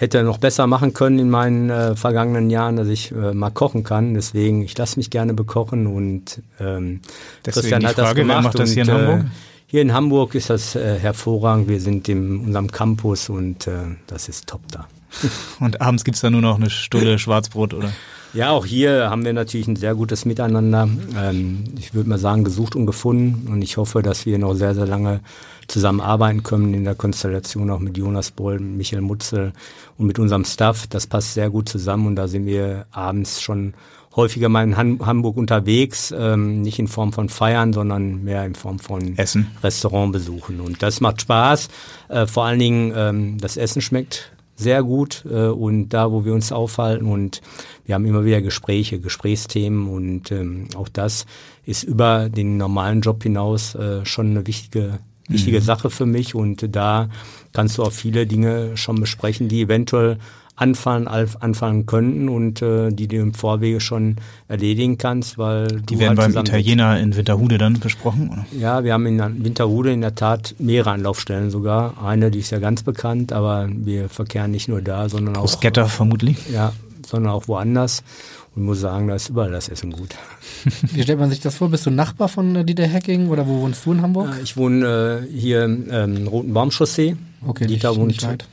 hätte noch besser machen können in meinen äh, vergangenen Jahren, dass ich äh, mal kochen kann. Deswegen, ich lasse mich gerne bekochen und ähm, Christian hat Frage, das gemacht. Macht das hier in Hamburg? Äh, hier in Hamburg ist das äh, hervorragend. Wir sind in unserem Campus und äh, das ist top da. (laughs) Und abends gibt's da nur noch eine Stulle Schwarzbrot, oder? Ja, auch hier haben wir natürlich ein sehr gutes Miteinander. Ähm, ich würde mal sagen, gesucht und gefunden. Und ich hoffe, dass wir noch sehr, sehr lange zusammenarbeiten können in der Konstellation auch mit Jonas Boll, Michael Mutzel und mit unserem Staff. Das passt sehr gut zusammen und da sind wir abends schon häufiger mal in Hamburg unterwegs, ähm, nicht in Form von Feiern, sondern mehr in Form von Essen. Restaurantbesuchen. Und das macht Spaß. Äh, vor allen Dingen ähm, das Essen schmeckt sehr gut äh, und da, wo wir uns aufhalten und wir haben immer wieder Gespräche, Gesprächsthemen und ähm, auch das ist über den normalen Job hinaus äh, schon eine wichtige wichtige mhm. Sache für mich und da kannst du auch viele Dinge schon besprechen, die eventuell anfallen, anfallen könnten und äh, die du im Vorwege schon erledigen kannst, weil die werden halt beim Italiener in Winterhude dann besprochen, oder? Ja, wir haben in Winterhude in der Tat mehrere Anlaufstellen sogar. Eine, die ist ja ganz bekannt, aber wir verkehren nicht nur da, sondern auch. Bruschetta vermutlich. Ja, sondern auch woanders. Und muss sagen, da ist überall das Essen gut. (laughs) Wie stellt man sich das vor? Bist du Nachbar von äh, Dieter Hacking oder wo wohnst du in Hamburg? Äh, ich wohne äh, hier im ähm, Roten Baumchaussee. Okay, Dieter nicht, wohnt nicht weit.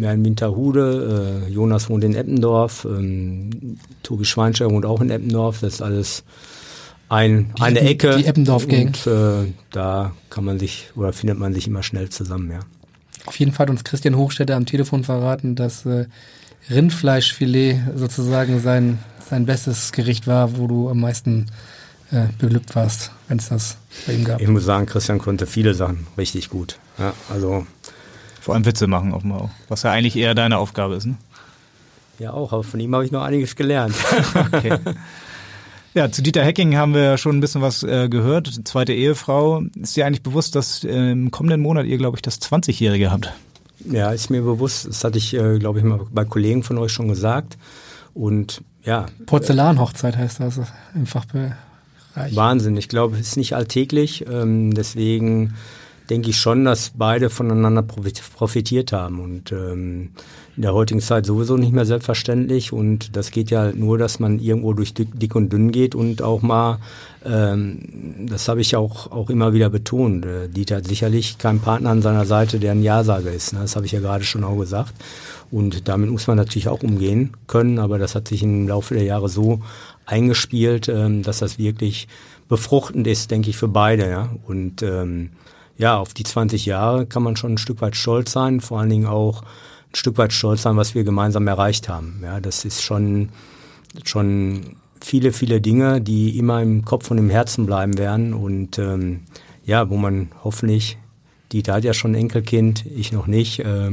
Ja, in Winterhude, äh, Jonas wohnt in Eppendorf, ähm, Tobi Schweinscher wohnt auch in Eppendorf. Das ist alles ein, die eine Ecke. Die Eppendorf-Gang. Und äh, da kann man sich oder findet man sich immer schnell zusammen, ja. Auf jeden Fall hat uns Christian Hochstädter am Telefon verraten, dass äh, Rindfleischfilet sozusagen sein, sein bestes Gericht war, wo du am meisten äh, beglückt warst, wenn es das bei ihm gab. Ich muss sagen, Christian konnte viele Sachen richtig gut. Ja, also vor allem Witze machen offenbar auch, was ja eigentlich eher deine Aufgabe ist. Ne? Ja auch, aber von ihm habe ich noch einiges gelernt. (laughs) okay. Ja, zu Dieter Hecking haben wir ja schon ein bisschen was äh, gehört. Zweite Ehefrau. Ist dir eigentlich bewusst, dass äh, im kommenden Monat ihr, glaube ich, das 20-Jährige habt? Ja, ist mir bewusst. Das hatte ich, äh, glaube ich, mal bei Kollegen von euch schon gesagt. Und ja. Porzellanhochzeit heißt das im Fachbereich. Wahnsinn. Ich glaube, es ist nicht alltäglich. Ähm, deswegen denke ich schon, dass beide voneinander profitiert haben. Und ähm, in der heutigen Zeit sowieso nicht mehr selbstverständlich. Und das geht ja nur, dass man irgendwo durch dick und dünn geht und auch mal, ähm, das habe ich auch, auch immer wieder betont. Äh, Dieter hat sicherlich keinen Partner an seiner Seite, der ein Ja-Sager ist. Ne? Das habe ich ja gerade schon auch gesagt. Und damit muss man natürlich auch umgehen können. Aber das hat sich im Laufe der Jahre so eingespielt, ähm, dass das wirklich befruchtend ist, denke ich, für beide. Ja? Und ähm, ja, auf die 20 Jahre kann man schon ein Stück weit stolz sein, vor allen Dingen auch ein Stück weit stolz sein, was wir gemeinsam erreicht haben. Ja, das ist schon, schon viele, viele Dinge, die immer im Kopf und im Herzen bleiben werden und ähm, ja, wo man hoffentlich, Dieter hat ja schon ein Enkelkind, ich noch nicht, äh,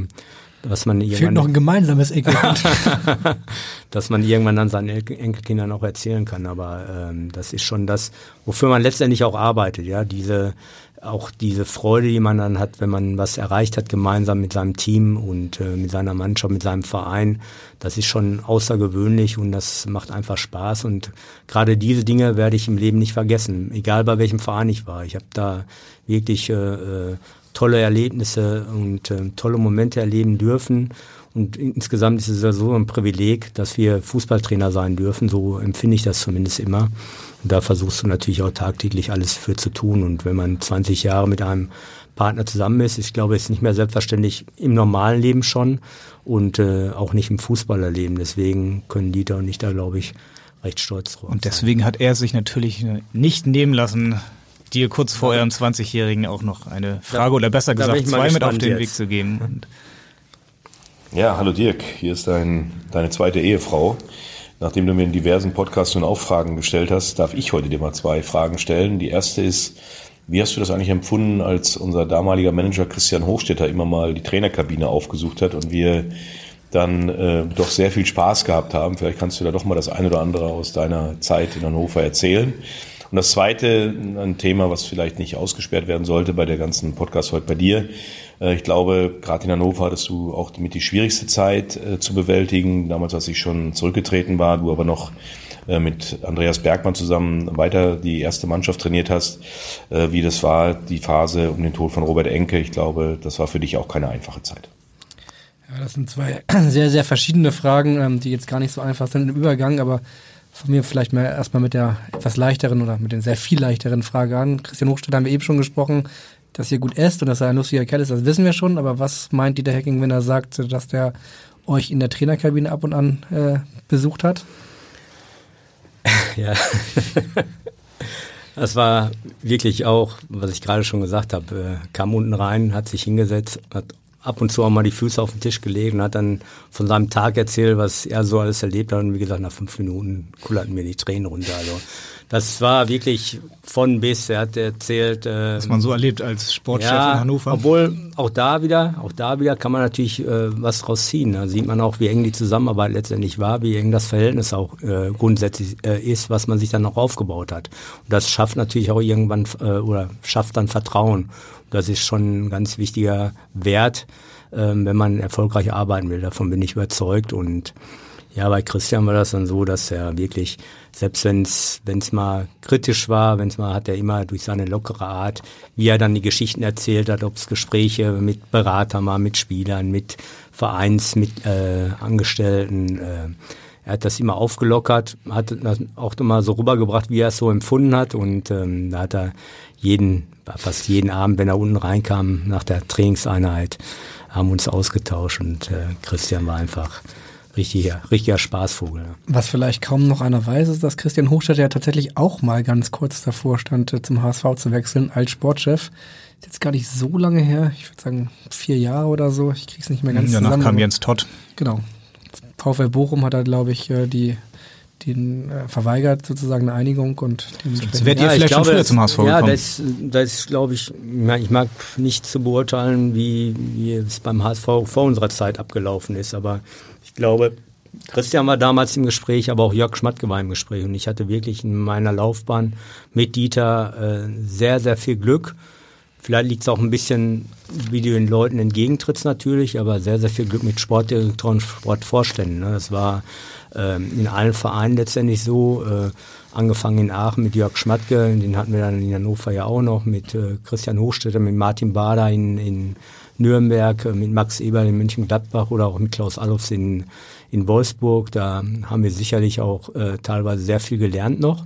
was man Fehlt noch ein gemeinsames Enkelkind. (laughs) dass man irgendwann dann seinen Enkelkindern auch erzählen kann. Aber ähm, das ist schon das, wofür man letztendlich auch arbeitet, ja, diese auch diese Freude, die man dann hat, wenn man was erreicht hat, gemeinsam mit seinem Team und äh, mit seiner Mannschaft, mit seinem Verein, das ist schon außergewöhnlich und das macht einfach Spaß. Und gerade diese Dinge werde ich im Leben nicht vergessen, egal bei welchem Verein ich war. Ich habe da wirklich äh, äh, tolle Erlebnisse und äh, tolle Momente erleben dürfen. Und insgesamt ist es ja so ein Privileg, dass wir Fußballtrainer sein dürfen. So empfinde ich das zumindest immer. Und da versuchst du natürlich auch tagtäglich alles für zu tun. Und wenn man 20 Jahre mit einem Partner zusammen ist, ich glaube, ist nicht mehr selbstverständlich im normalen Leben schon und äh, auch nicht im Fußballerleben. Deswegen können Dieter und ich da, glaube ich, recht stolz drauf. Und deswegen sein. hat er sich natürlich nicht nehmen lassen, dir kurz vor eurem 20-Jährigen auch noch eine Frage da, oder besser gesagt zwei mit auf den jetzt. Weg zu geben. Und ja, hallo Dirk, hier ist dein, deine zweite Ehefrau. Nachdem du mir in diversen Podcasts schon auch Fragen gestellt hast, darf ich heute dir mal zwei Fragen stellen. Die erste ist, wie hast du das eigentlich empfunden, als unser damaliger Manager Christian Hochstetter immer mal die Trainerkabine aufgesucht hat und wir dann äh, doch sehr viel Spaß gehabt haben? Vielleicht kannst du da doch mal das eine oder andere aus deiner Zeit in Hannover erzählen. Und das zweite, ein Thema, was vielleicht nicht ausgesperrt werden sollte bei der ganzen Podcast heute bei dir. Äh, ich glaube, gerade in Hannover hattest du auch mit die schwierigste Zeit äh, zu bewältigen. Damals, als ich schon zurückgetreten war, du aber noch äh, mit Andreas Bergmann zusammen weiter die erste Mannschaft trainiert hast. Wie das war, die Phase um den Tod von Robert Enke. Ich glaube, das war für dich auch keine einfache Zeit. Ja, das sind zwei (clears throat) sehr, sehr verschiedene Fragen, ähm, die jetzt gar nicht so einfach sind im Übergang, aber von mir vielleicht mal erstmal mit der etwas leichteren oder mit den sehr viel leichteren Frage an. Christian Hochstedt haben wir eben schon gesprochen, dass ihr gut esst und dass er ein lustiger Kerl ist, das wissen wir schon, aber was meint Dieter Hacking, wenn er sagt, dass der euch in der Trainerkabine ab und an äh, besucht hat? (laughs) Ja. Das war wirklich auch, was ich gerade schon gesagt habe, äh, kam unten rein, hat sich hingesetzt, hat ab und zu auch mal die Füße auf den Tisch gelegt und hat dann von seinem Tag erzählt, was er so alles erlebt hat. Und wie gesagt, nach fünf Minuten kullerten mir die Tränen runter. Also das war wirklich von bis. Er hat erzählt, äh, was man so erlebt als Sportchef ja, in Hannover. Obwohl auch da wieder, auch da wieder kann man natürlich äh, was draus ziehen. Da sieht man auch, wie eng die Zusammenarbeit letztendlich war, wie eng das Verhältnis auch äh, grundsätzlich äh, ist, was man sich dann noch aufgebaut hat. Und das schafft natürlich auch irgendwann äh, oder schafft dann Vertrauen. Das ist schon ein ganz wichtiger Wert, ähm, wenn man erfolgreich arbeiten will. Davon bin ich überzeugt. Und ja, bei Christian war das dann so, dass er wirklich, selbst wenn es mal kritisch war, wenn es mal hat er immer durch seine lockere Art, wie er dann die Geschichten erzählt hat, ob es Gespräche mit Beratern war, mit Spielern, mit Vereins, mit äh, Angestellten. Äh, er hat das immer aufgelockert, hat das auch immer so rübergebracht, wie er es so empfunden hat. Und ähm, da hat er jeden fast jeden Abend, wenn er unten reinkam nach der Trainingseinheit, haben uns ausgetauscht und äh, Christian war einfach richtiger, richtiger Spaßvogel. Was vielleicht kaum noch einer weiß, ist, dass Christian Hochstedt ja tatsächlich auch mal ganz kurz davor stand, äh, zum HSV zu wechseln als Sportchef. Ist jetzt gar nicht so lange her, ich würde sagen vier Jahre oder so. Ich krieg's nicht mehr ganz Danach zusammen. Danach kam Jens Todd. Genau. VfL Bochum hat er, glaube ich, äh, die den äh, verweigert sozusagen eine Einigung und dementsprechend. Ihr ja, vielleicht glaube, schon früher zum HSV Ja, das, das glaube ich, ich mag nicht zu beurteilen, wie, wie es beim HSV vor unserer Zeit abgelaufen ist, aber ich glaube, Christian war damals im Gespräch, aber auch Jörg Schmatke war im Gespräch und ich hatte wirklich in meiner Laufbahn mit Dieter äh, sehr, sehr viel Glück. Vielleicht liegt es auch ein bisschen, wie du den Leuten entgegentrittst natürlich, aber sehr, sehr viel Glück mit Sportdirektoren, Sportvorständen. Ne? Das war ähm, in allen Vereinen letztendlich so. Äh, angefangen in Aachen mit Jörg Schmatke, den hatten wir dann in Hannover ja auch noch, mit äh, Christian Hochstetter, mit Martin Bader in, in Nürnberg, äh, mit Max Eberl in München-Gladbach oder auch mit Klaus Allofs in, in Wolfsburg. Da haben wir sicherlich auch äh, teilweise sehr viel gelernt noch.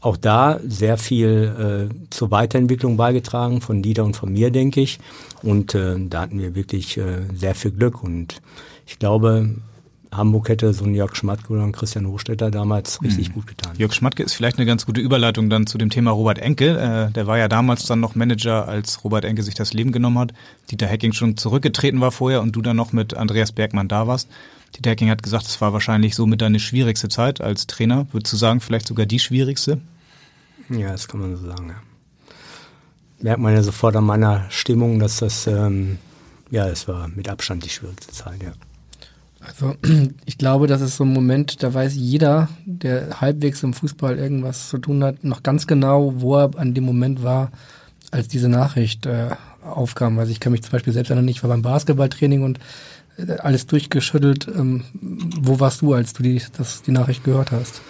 Auch da sehr viel äh, zur Weiterentwicklung beigetragen, von Dieter und von mir, denke ich. Und äh, da hatten wir wirklich äh, sehr viel Glück. Und ich glaube, Hamburg hätte so ein Jörg Schmatke oder ein Christian Hochstetter damals richtig hm. gut getan. Jörg Schmatke ist vielleicht eine ganz gute Überleitung dann zu dem Thema Robert Enke. Äh, der war ja damals dann noch Manager, als Robert Enke sich das Leben genommen hat. Dieter Hecking schon zurückgetreten war vorher und du dann noch mit Andreas Bergmann da warst. Dieter Hecking hat gesagt, es war wahrscheinlich so mit deine schwierigste Zeit als Trainer. Würdest du sagen, vielleicht sogar die schwierigste? Ja, das kann man so sagen, ja. Merkt man ja sofort an meiner Stimmung, dass das ähm, ja, es war mit Abstand die schwierigste Zeit, ja. Also (clears throat) ich glaube, das ist so ein Moment, da weiß jeder, der halbwegs im Fußball irgendwas zu tun hat, noch ganz genau, wo er an dem Moment war, als diese Nachricht äh, aufkam. Also ich kann mich zum Beispiel selbst erinnern, ich war beim Basketballtraining und äh, alles durchgeschüttelt. Ähm, wo warst du, als du die, das, die Nachricht gehört hast?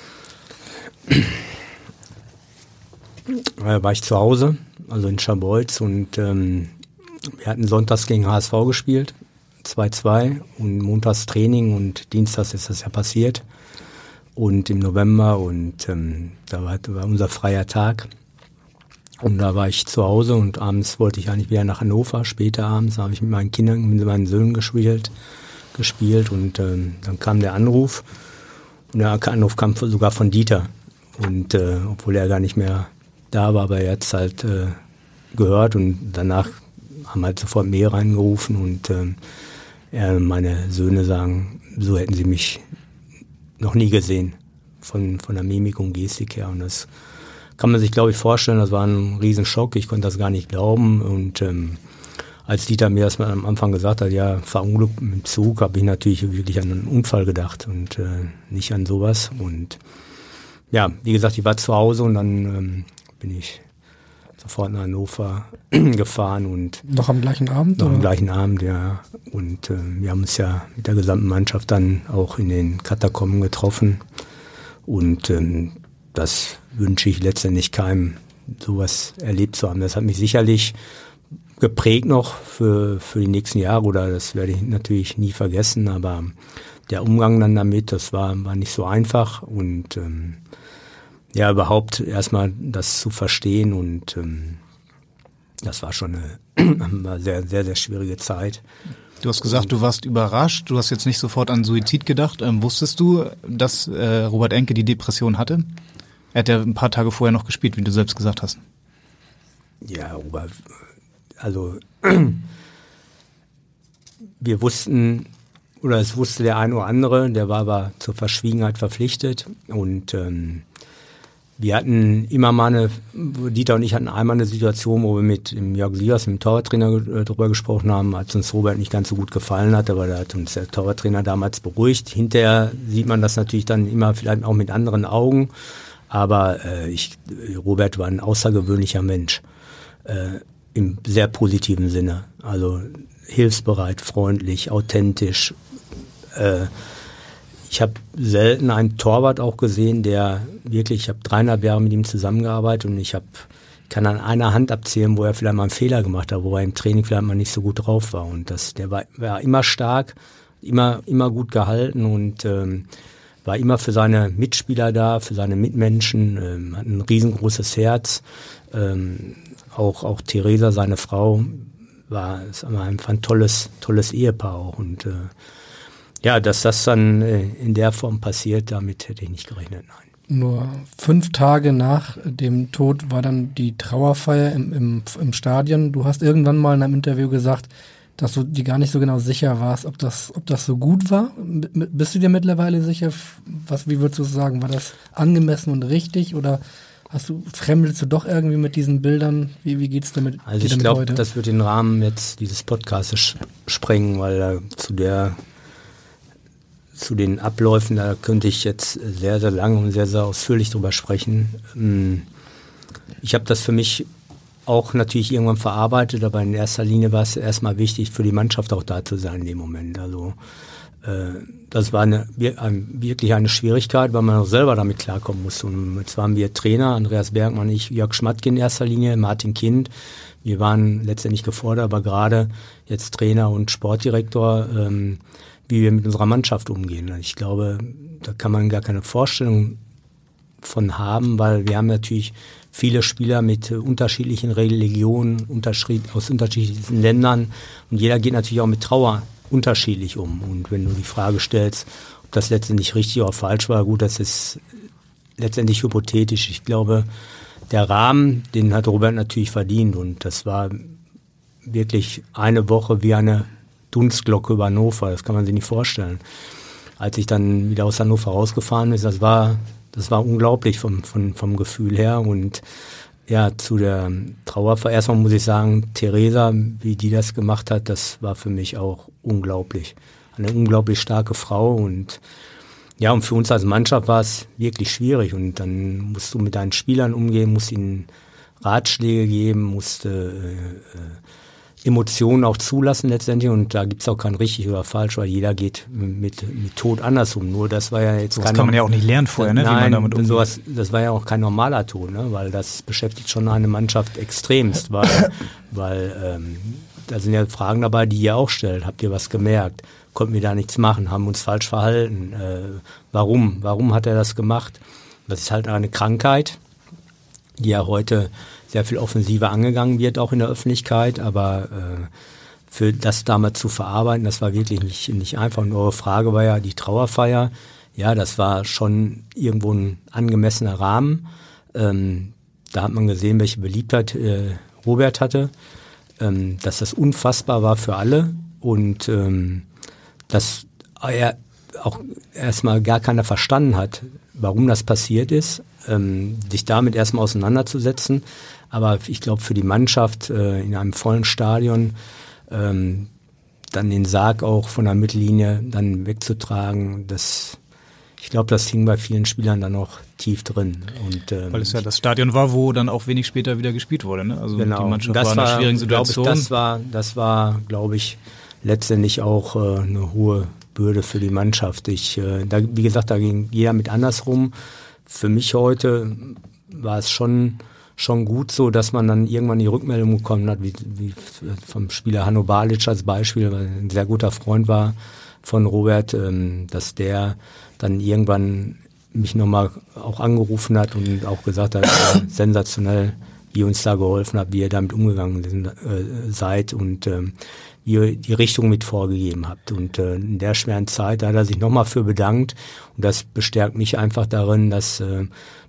Da war ich zu Hause, also in Scharbeutz und ähm, wir hatten sonntags gegen HSV gespielt 2-2 und montags Training und dienstags ist das ja passiert. Und im November und ähm, da war, war unser freier Tag. Und da war ich zu Hause und abends wollte ich eigentlich wieder nach Hannover. Später abends habe ich mit meinen Kindern, mit meinen Söhnen gespielt, gespielt und ähm, dann kam der Anruf. Und der Anruf kam sogar von Dieter. Und äh, obwohl er gar nicht mehr da war, aber er hat es halt äh, gehört und danach haben halt sofort mehr reingerufen und ähm, äh, meine Söhne sagen, so hätten sie mich noch nie gesehen, von, von der Mimik und Gestik her. Und das kann man sich, glaube ich, vorstellen, das war ein Riesenschock. Ich konnte das gar nicht glauben. Und ähm, als Dieter mir das mal am Anfang gesagt hat, ja, verunglückt im Zug, habe ich natürlich wirklich an einen Unfall gedacht und äh, nicht an sowas. Und ja, wie gesagt, ich war zu Hause und dann ähm, bin ich sofort nach Hannover (clears throat) gefahren und noch am gleichen Abend noch oder? am gleichen Abend ja. Und äh, wir haben uns ja mit der gesamten Mannschaft dann auch in den Katakomben getroffen. Und ähm, das wünsche ich letztendlich keinem sowas erlebt zu haben. Das hat mich sicherlich geprägt noch für für die nächsten Jahre oder das werde ich natürlich nie vergessen. Aber der Umgang dann damit das war war nicht so einfach. Und ähm, ja, überhaupt erstmal das zu verstehen und ähm, das war schon eine (clears throat) sehr, sehr, sehr schwierige Zeit. Du hast gesagt, du warst überrascht. Du hast jetzt nicht sofort an Suizid gedacht. Ähm, wusstest du, dass äh, Robert Enke die Depression hatte? Er hat ja ein paar Tage vorher noch gespielt, wie du selbst gesagt hast. Ja, Robert, also (clears throat) wir wussten, oder es wusste der eine oder andere, der war aber zur Verschwiegenheit verpflichtet und ähm, wir hatten immer mal eine, Dieter und ich hatten einmal eine Situation, wo wir mit Jörg Sievers, dem Torwarttrainer, äh, darüber gesprochen haben, als uns Robert nicht ganz so gut gefallen hat, aber da hat uns der Torwarttrainer damals beruhigt. Hinterher sieht man das natürlich dann immer vielleicht auch mit anderen Augen, aber äh, ich, Robert war ein außergewöhnlicher Mensch, äh, im sehr positiven Sinne. Also hilfsbereit, freundlich, authentisch, äh, ich habe selten einen Torwart auch gesehen, der wirklich, ich habe dreieinhalb Jahre mit ihm zusammengearbeitet und ich habe kann an einer Hand abzählen, wo er vielleicht mal einen Fehler gemacht hat, wo er im Training vielleicht mal nicht so gut drauf war. Und das, der war, war immer stark, immer, immer gut gehalten und ähm, war immer für seine Mitspieler da, für seine Mitmenschen, ähm, hat ein riesengroßes Herz. Ähm, auch, auch Theresa, seine Frau, war, ist einfach ein tolles, tolles Ehepaar auch. Und äh, ja, dass das dann äh, in der Form passiert, damit hätte ich nicht gerechnet, nein. Nur fünf Tage nach dem Tod war dann die Trauerfeier im, im, im Stadion. Du hast irgendwann mal in einem Interview gesagt, dass du dir gar nicht so genau sicher warst, ob das, ob das so gut war. Bist du dir mittlerweile sicher? Was, wie würdest du sagen? War das angemessen und richtig oder hast du, fremdelst du doch irgendwie mit diesen Bildern? Wie, wie geht's damit? Also ich glaube, das wird den Rahmen jetzt dieses Podcasts sprengen, weil äh, zu der zu den Abläufen, da könnte ich jetzt sehr, sehr lange und sehr, sehr ausführlich drüber sprechen. Ähm, ich habe das für mich auch natürlich irgendwann verarbeitet, aber in erster Linie war es erstmal wichtig, für die Mannschaft auch da zu sein in dem Moment. Also äh, das war eine, wirklich eine Schwierigkeit, weil man auch selber damit klarkommen musste. Und jetzt waren wir Trainer, Andreas Bergmann, ich, Jörg Schmatke in erster Linie, Martin Kind. Wir waren letztendlich gefordert, aber gerade jetzt Trainer und Sportdirektor. Ähm, wie wir mit unserer Mannschaft umgehen. Ich glaube, da kann man gar keine Vorstellung von haben, weil wir haben natürlich viele Spieler mit unterschiedlichen Religionen, aus unterschiedlichen Ländern und jeder geht natürlich auch mit Trauer unterschiedlich um. Und wenn du die Frage stellst, ob das letztendlich richtig oder falsch war, gut, das ist letztendlich hypothetisch. Ich glaube, der Rahmen, den hat Robert natürlich verdient und das war wirklich eine Woche wie eine Dunstglocke über Hannover, das kann man sich nicht vorstellen. Als ich dann wieder aus Hannover rausgefahren bin, das war, das war unglaublich vom, vom, vom Gefühl her und ja, zu der Trauerfeier. Erstmal muss ich sagen, Theresa, wie die das gemacht hat, das war für mich auch unglaublich. Eine unglaublich starke Frau und ja, und für uns als Mannschaft war es wirklich schwierig und dann musst du mit deinen Spielern umgehen, musst ihnen Ratschläge geben, musst äh, äh, Emotionen auch zulassen letztendlich und da gibt's auch kein richtig oder falsch, weil jeder geht mit, mit Tod anders um. Nur das war ja jetzt Das kann man ja auch nicht lernen vorher, ne? Nein, wie man damit umgeht. sowas, das war ja auch kein normaler Tod, ne? weil das beschäftigt schon eine Mannschaft extremst, weil, (laughs) weil ähm, da sind ja Fragen dabei, die ihr auch stellt. Habt ihr was gemerkt? Konnten wir da nichts machen? Haben uns falsch verhalten? Äh, warum? Warum hat er das gemacht? Das ist halt eine Krankheit, die ja heute sehr viel offensiver angegangen wird, auch in der Öffentlichkeit, aber äh, für das damals zu verarbeiten, das war wirklich nicht, nicht einfach. Und eure Frage war ja die Trauerfeier. Ja, das war schon irgendwo ein angemessener Rahmen. Ähm, da hat man gesehen, welche Beliebtheit äh, Robert hatte, ähm, dass das unfassbar war für alle und ähm, dass er auch erstmal gar keiner verstanden hat, warum das passiert ist, ähm, sich damit erstmal auseinanderzusetzen. Aber ich glaube, für die Mannschaft äh, in einem vollen Stadion ähm, dann den Sarg auch von der Mittellinie dann wegzutragen, das ich glaube, das hing bei vielen Spielern dann noch tief drin. Und, ähm, Weil es ja das Stadion war, wo dann auch wenig später wieder gespielt wurde. Ne? Also genau. die Mannschaft das war in einer schwierigen Situation. Ich, das war, das war, glaube ich, letztendlich auch äh, eine hohe Bürde für die Mannschaft. Ich, äh, da, wie gesagt, da ging jeder mit andersrum. Für mich heute war es schon schon gut so, dass man dann irgendwann die Rückmeldung bekommen hat, wie, wie vom Spieler Hanno Balic als Beispiel, weil er ein sehr guter Freund war von Robert, ähm, dass der dann irgendwann mich nochmal auch angerufen hat und auch gesagt hat, ja, (coughs) sensationell, wie ihr uns da geholfen habt, wie ihr damit umgegangen sind, äh, seid und ähm, wie ihr die Richtung mit vorgegeben habt. Und äh, in der schweren Zeit da hat er sich nochmal für bedankt und das bestärkt mich einfach darin, dass, äh,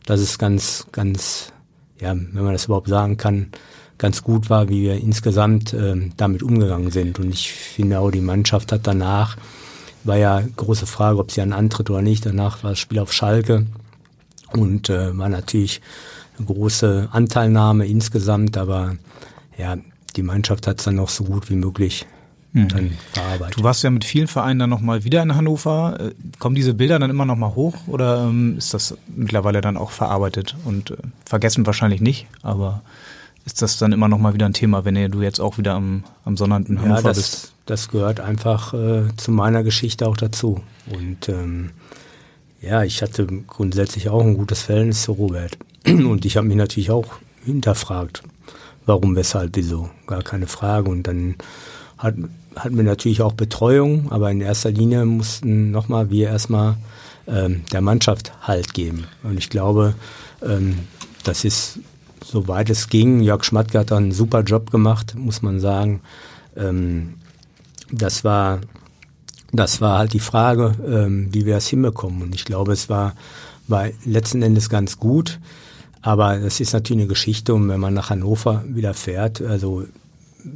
dass es ganz, ganz ja, wenn man das überhaupt sagen kann, ganz gut war, wie wir insgesamt ähm, damit umgegangen sind. Und ich finde auch, die Mannschaft hat danach, war ja große Frage, ob sie einen antritt oder nicht. Danach war das Spiel auf Schalke und äh, war natürlich eine große Anteilnahme insgesamt, aber ja, die Mannschaft hat es dann noch so gut wie möglich Mhm. dann verarbeitet. Du warst ja mit vielen Vereinen dann nochmal wieder in Hannover. Äh, Kommen diese Bilder dann immer nochmal hoch oder ähm, ist das mittlerweile dann auch verarbeitet und äh, vergessen wahrscheinlich nicht, aber ist das dann immer nochmal wieder ein Thema, wenn du jetzt auch wieder am, am Sonnabend in Hannover ja, das, bist? das gehört einfach äh, zu meiner Geschichte auch dazu. Und ähm, ja, ich hatte grundsätzlich auch ein gutes Verhältnis zu Robert. (clears throat) Und ich habe mich natürlich auch hinterfragt, warum, weshalb, wieso. Gar keine Frage. Und dann hat, hatten wir natürlich auch Betreuung, aber in erster Linie mussten nochmal wir erstmal ähm, der Mannschaft Halt geben. Und ich glaube, ähm, das ist, soweit es ging, Jörg Schmatke hat einen super Job gemacht, muss man sagen. Ähm, das war, das war halt die Frage, ähm, wie wir es hinbekommen. Und ich glaube, es war, war letzten Endes ganz gut. Aber das ist natürlich eine Geschichte, und wenn man nach Hannover wieder fährt, also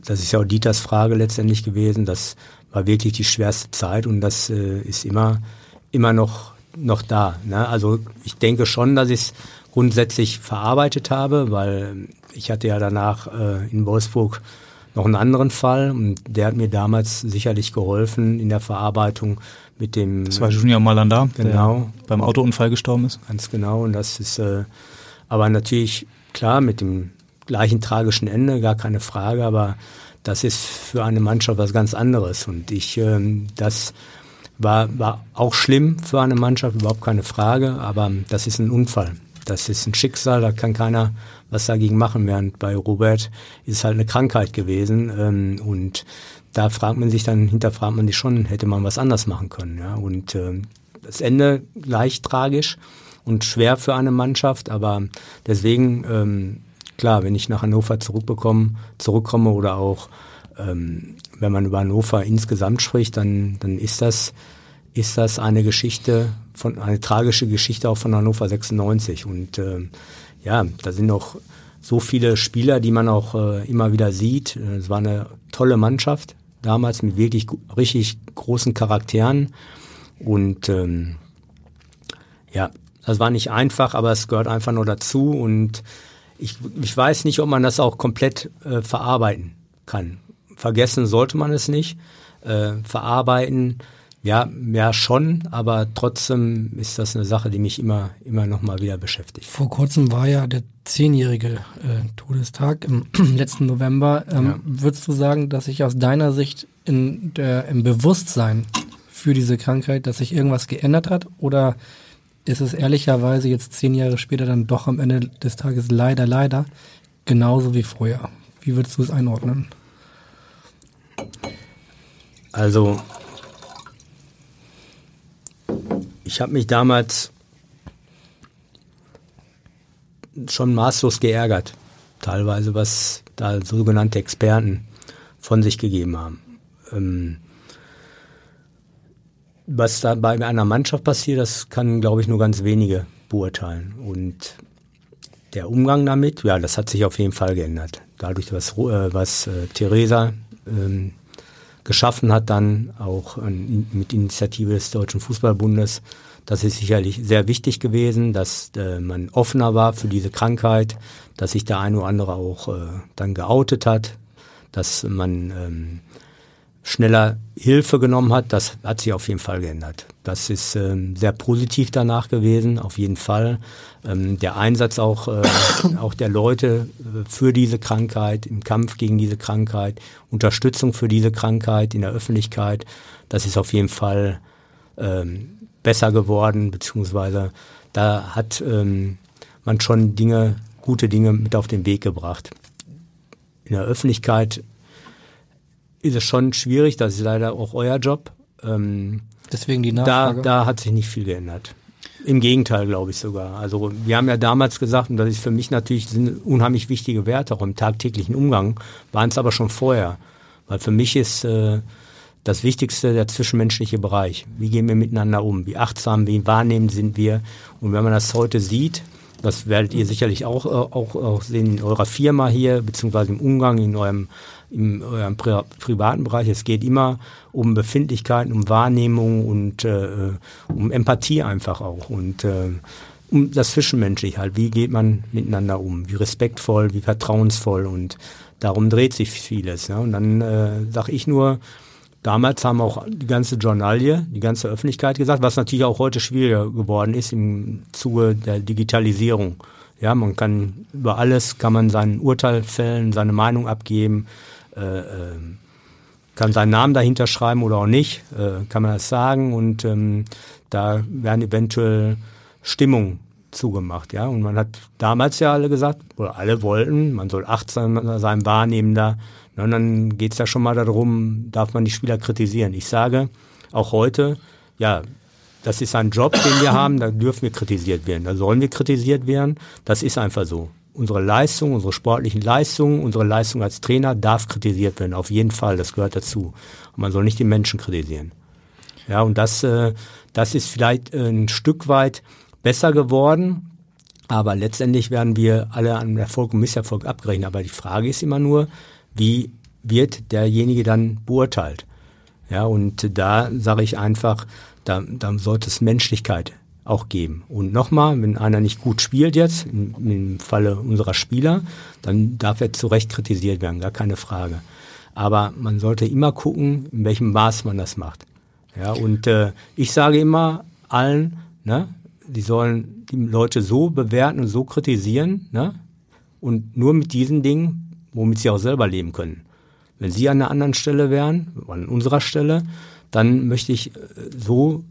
das ist ja auch Dieters Frage letztendlich gewesen. Das war wirklich die schwerste Zeit und das äh, ist immer, immer noch, noch da. Ne? Also ich denke schon, dass ich es grundsätzlich verarbeitet habe, weil ich hatte ja danach äh, in Wolfsburg noch einen anderen Fall und der hat mir damals sicherlich geholfen in der Verarbeitung mit dem. Das war Junior Malanda, genau, der beim Autounfall gestorben ist. Ganz genau und das ist äh, aber natürlich klar mit dem gleichen tragischen Ende, gar keine Frage, aber das ist für eine Mannschaft was ganz anderes. Und ich, ähm, das war, war auch schlimm für eine Mannschaft, überhaupt keine Frage, aber das ist ein Unfall. Das ist ein Schicksal, da kann keiner was dagegen machen, während bei Robert ist es halt eine Krankheit gewesen. Ähm, und da fragt man sich dann, hinterfragt man sich schon, hätte man was anders machen können. Ja? Und ähm, das Ende leicht tragisch und schwer für eine Mannschaft, aber deswegen klar, wenn ich nach Hannover zurückbekomme, zurückkomme oder auch ähm, wenn man über Hannover insgesamt spricht, dann, dann ist das, ist das eine Geschichte von, eine tragische Geschichte auch von Hannover 96. Und äh, ja, da sind noch so viele Spieler, die man auch äh, immer wieder sieht. Es war eine tolle Mannschaft damals mit wirklich richtig großen Charakteren. Und ähm, ja, das war nicht einfach, aber es gehört einfach nur dazu. Und ich, ich weiß nicht, ob man das auch komplett äh, verarbeiten kann. Vergessen sollte man es nicht. Äh, verarbeiten, ja, ja schon, aber trotzdem ist das eine Sache, die mich immer, immer noch mal wieder beschäftigt. Vor kurzem war ja der zehnjährige äh, Todestag im (clears throat) letzten November. Ähm, ja. Würdest du sagen, dass sich aus deiner Sicht in der, im Bewusstsein für diese Krankheit, dass sich irgendwas geändert hat? Oder ist es ehrlicherweise jetzt zehn Jahre später dann doch am Ende des Tages leider, leider genauso wie früher? Wie würdest du es einordnen? Also, ich habe mich damals schon maßlos geärgert, teilweise, was da sogenannte Experten von sich gegeben haben. Ähm, was da bei einer Mannschaft passiert, das kann, glaube ich, nur ganz wenige beurteilen. Und der Umgang damit, ja, das hat sich auf jeden Fall geändert. Dadurch, was, äh, was äh, Theresa ähm, geschaffen hat, dann auch an, mit Initiative des Deutschen Fußballbundes, das ist sicherlich sehr wichtig gewesen, dass äh, man offener war für diese Krankheit, dass sich der eine oder andere auch äh, dann geoutet hat, dass man ähm, schneller Hilfe genommen hat, das hat sich auf jeden Fall geändert. Das ist ähm, sehr positiv danach gewesen, auf jeden Fall. Ähm, der Einsatz auch, äh, auch der Leute äh, für diese Krankheit, im Kampf gegen diese Krankheit, Unterstützung für diese Krankheit in der Öffentlichkeit, das ist auf jeden Fall ähm, besser geworden, beziehungsweise da hat ähm, man schon Dinge, gute Dinge mit auf den Weg gebracht. In der Öffentlichkeit ist es schon schwierig, das ist leider auch euer Job. Ähm, Deswegen die Nachfrage. Da, da hat sich nicht viel geändert. Im Gegenteil, glaube ich sogar. Also wir haben ja damals gesagt, und das ist für mich natürlich sind unheimlich wichtige Werte, auch im tagtäglichen Umgang, waren es aber schon vorher. Weil für mich ist äh, das Wichtigste der zwischenmenschliche Bereich. Wie gehen wir miteinander um? Wie achtsam, wie wahrnehmend sind wir? Und wenn man das heute sieht, das werdet ihr sicherlich auch, äh, auch, auch sehen in eurer Firma hier, beziehungsweise im Umgang, in eurem in eurem Pri privaten Bereich. Es geht immer um Befindlichkeiten, um Wahrnehmung und äh, um Empathie einfach auch. Und äh, um das Zwischenmenschliche halt. Wie geht man miteinander um? Wie respektvoll, wie vertrauensvoll und darum dreht sich vieles. Ja? Und dann äh, sage ich nur, damals haben auch die ganze Journalie, die ganze Öffentlichkeit gesagt, was natürlich auch heute schwieriger geworden ist im Zuge der Digitalisierung. Ja, man kann über alles kann man sein Urteil fällen, seine Meinung abgeben äh, kann seinen Namen dahinter schreiben oder auch nicht, äh, kann man das sagen und ähm, da werden eventuell Stimmungen zugemacht, ja. Und man hat damals ja alle gesagt, oder alle wollten, man soll achtsam sein, wahrnehmender. Und dann geht es ja schon mal darum, darf man die Spieler kritisieren. Ich sage auch heute, ja, das ist ein Job, den wir haben, da dürfen wir kritisiert werden, da sollen wir kritisiert werden. Das ist einfach so unsere Leistung, unsere sportlichen Leistungen, unsere Leistung als Trainer darf kritisiert werden. Auf jeden Fall, das gehört dazu. Und man soll nicht die Menschen kritisieren. Ja, und das, äh, das ist vielleicht äh, ein Stück weit besser geworden. Aber letztendlich werden wir alle an Erfolg und Misserfolg abgerechnet. Aber die Frage ist immer nur, wie wird derjenige dann beurteilt? Ja, und da sage ich einfach, da, da sollte es Menschlichkeit auch geben. Und nochmal, wenn einer nicht gut spielt jetzt, im, im Falle unserer Spieler, dann darf er zu Recht kritisiert werden, gar keine Frage. Aber man sollte immer gucken, in welchem Maß man das macht. Ja, und äh, ich sage immer allen, ne, die sollen die Leute so bewerten und so kritisieren, ne, und nur mit diesen Dingen, womit sie auch selber leben können. Wenn sie an einer anderen Stelle wären, an unserer Stelle, dann möchte ich äh, so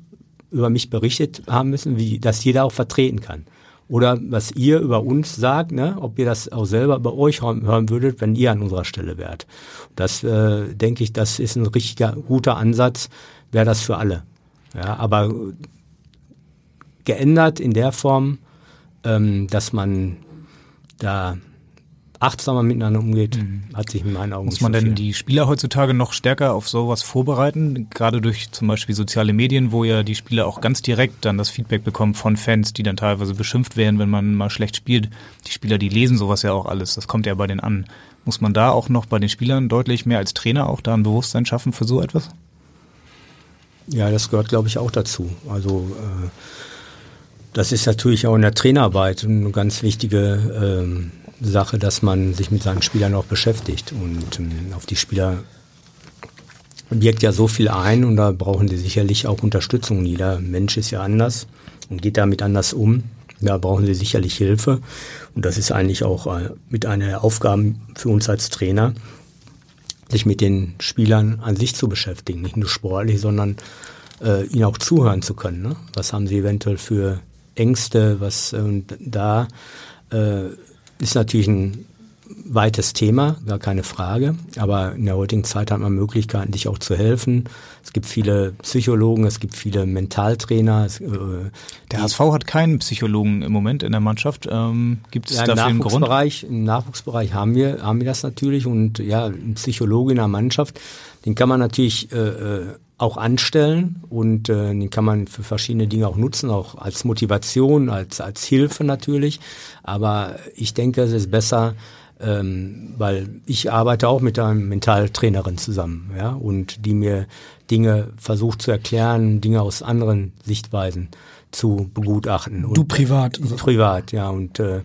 über mich berichtet haben müssen, wie das jeder auch vertreten kann. Oder was ihr über uns sagt, ne, ob ihr das auch selber bei euch hören würdet, wenn ihr an unserer Stelle wärt. Das äh, denke ich, das ist ein richtiger guter Ansatz, wäre das für alle. Ja, aber geändert in der Form, ähm, dass man da achtsamer miteinander umgeht, mhm. hat sich in meinen Augen Muss man denn die Spieler heutzutage noch stärker auf sowas vorbereiten? Gerade durch zum Beispiel soziale Medien, wo ja die Spieler auch ganz direkt dann das Feedback bekommen von Fans, die dann teilweise beschimpft werden, wenn man mal schlecht spielt. Die Spieler, die lesen sowas ja auch alles. Das kommt ja bei denen an. Muss man da auch noch bei den Spielern deutlich mehr als Trainer auch da ein Bewusstsein schaffen für so etwas? Ja, das gehört, glaube ich, auch dazu. Also äh, das ist natürlich auch in der Trainarbeit eine ganz wichtige ähm, Sache, dass man sich mit seinen Spielern auch beschäftigt und ähm, auf die Spieler wirkt ja so viel ein und da brauchen sie sicherlich auch Unterstützung. Jeder Mensch ist ja anders und geht damit anders um. Da brauchen sie sicherlich Hilfe und das ist eigentlich auch äh, mit einer der Aufgaben für uns als Trainer, sich mit den Spielern an sich zu beschäftigen, nicht nur sportlich, sondern äh, ihnen auch zuhören zu können. Ne? Was haben sie eventuell für Ängste? Was und da äh, ist natürlich ein weites Thema, gar keine Frage. Aber in der heutigen Zeit hat man Möglichkeiten, dich auch zu helfen. Es gibt viele Psychologen, es gibt viele Mentaltrainer. Es, äh, der HSV hat keinen Psychologen im Moment in der Mannschaft. Ähm, gibt es ja, dafür einen Grund? Im Nachwuchsbereich haben wir, haben wir das natürlich. Und ja, ein Psychologe in der Mannschaft, den kann man natürlich äh, äh auch anstellen und äh, den kann man für verschiedene Dinge auch nutzen, auch als Motivation, als, als Hilfe natürlich. Aber ich denke, es ist besser, ähm, weil ich arbeite auch mit einer Mentaltrainerin zusammen, ja, und die mir Dinge versucht zu erklären, Dinge aus anderen Sichtweisen zu begutachten. Du privat? Also. Privat, ja, und äh,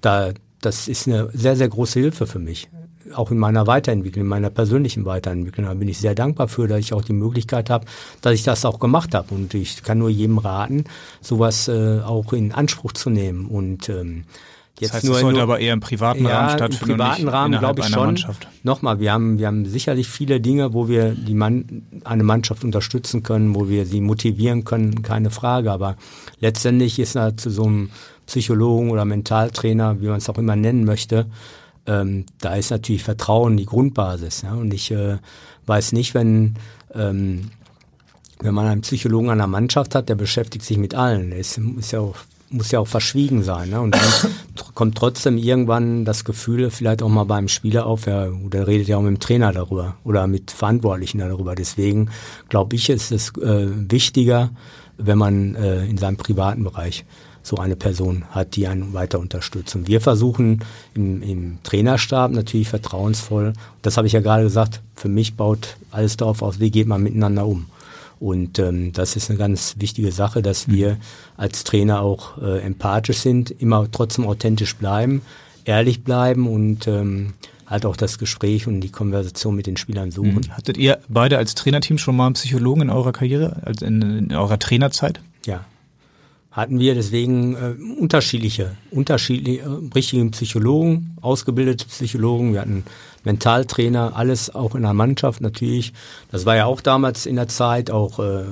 da das ist eine sehr sehr große Hilfe für mich, auch in meiner Weiterentwicklung, in meiner persönlichen Weiterentwicklung. Da bin ich sehr dankbar für, dass ich auch die Möglichkeit habe, dass ich das auch gemacht habe. Und ich kann nur jedem raten, sowas äh, auch in Anspruch zu nehmen und ähm, Jetzt das heißt, nur, es sollte nur, aber eher im privaten ja, Rahmen stattfinden. Im privaten Rahmen glaube ich schon. Mannschaft. Nochmal, wir haben, wir haben sicherlich viele Dinge, wo wir die Mann, eine Mannschaft unterstützen können, wo wir sie motivieren können, keine Frage. Aber letztendlich ist da zu so einem Psychologen oder Mentaltrainer, wie man es auch immer nennen möchte, ähm, da ist natürlich Vertrauen die Grundbasis. Ja? Und ich äh, weiß nicht, wenn ähm, wenn man einen Psychologen an der Mannschaft hat, der beschäftigt sich mit allen. Der ist, ist ja auch muss ja auch verschwiegen sein. Ne? Und dann kommt trotzdem irgendwann das Gefühl vielleicht auch mal beim Spieler auf, ja, der redet ja auch mit dem Trainer darüber oder mit Verantwortlichen darüber. Deswegen glaube ich, ist es äh, wichtiger, wenn man äh, in seinem privaten Bereich so eine Person hat, die einen weiter unterstützt. Und wir versuchen im, im Trainerstab natürlich vertrauensvoll, das habe ich ja gerade gesagt, für mich baut alles darauf aus, wie geht man miteinander um. Und ähm, das ist eine ganz wichtige Sache, dass mhm. wir als Trainer auch äh, empathisch sind, immer trotzdem authentisch bleiben, ehrlich bleiben und ähm, halt auch das Gespräch und die Konversation mit den Spielern suchen. Mhm. Hattet ihr beide als Trainerteam schon mal einen Psychologen in eurer Karriere, also in, in eurer Trainerzeit? Ja, hatten wir deswegen äh, unterschiedliche, unterschiedliche äh, richtige Psychologen, ausgebildete Psychologen. Wir hatten Mentaltrainer, alles auch in der Mannschaft natürlich. Das war ja auch damals in der Zeit auch äh,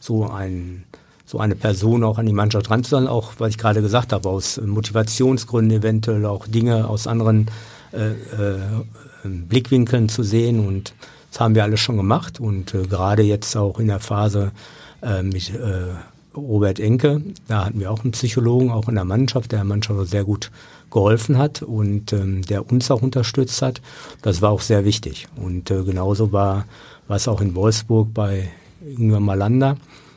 so ein so eine Person auch an die Mannschaft ranzuholen, auch was ich gerade gesagt habe, aus Motivationsgründen eventuell auch Dinge aus anderen äh, äh, Blickwinkeln zu sehen. Und das haben wir alles schon gemacht. Und äh, gerade jetzt auch in der Phase äh, mit äh, Robert Enke, da hatten wir auch einen Psychologen, auch in der Mannschaft, der der Mannschaft sehr gut geholfen hat und ähm, der uns auch unterstützt hat. Das war auch sehr wichtig. Und äh, genauso war es auch in Wolfsburg bei Ingwer Malanda,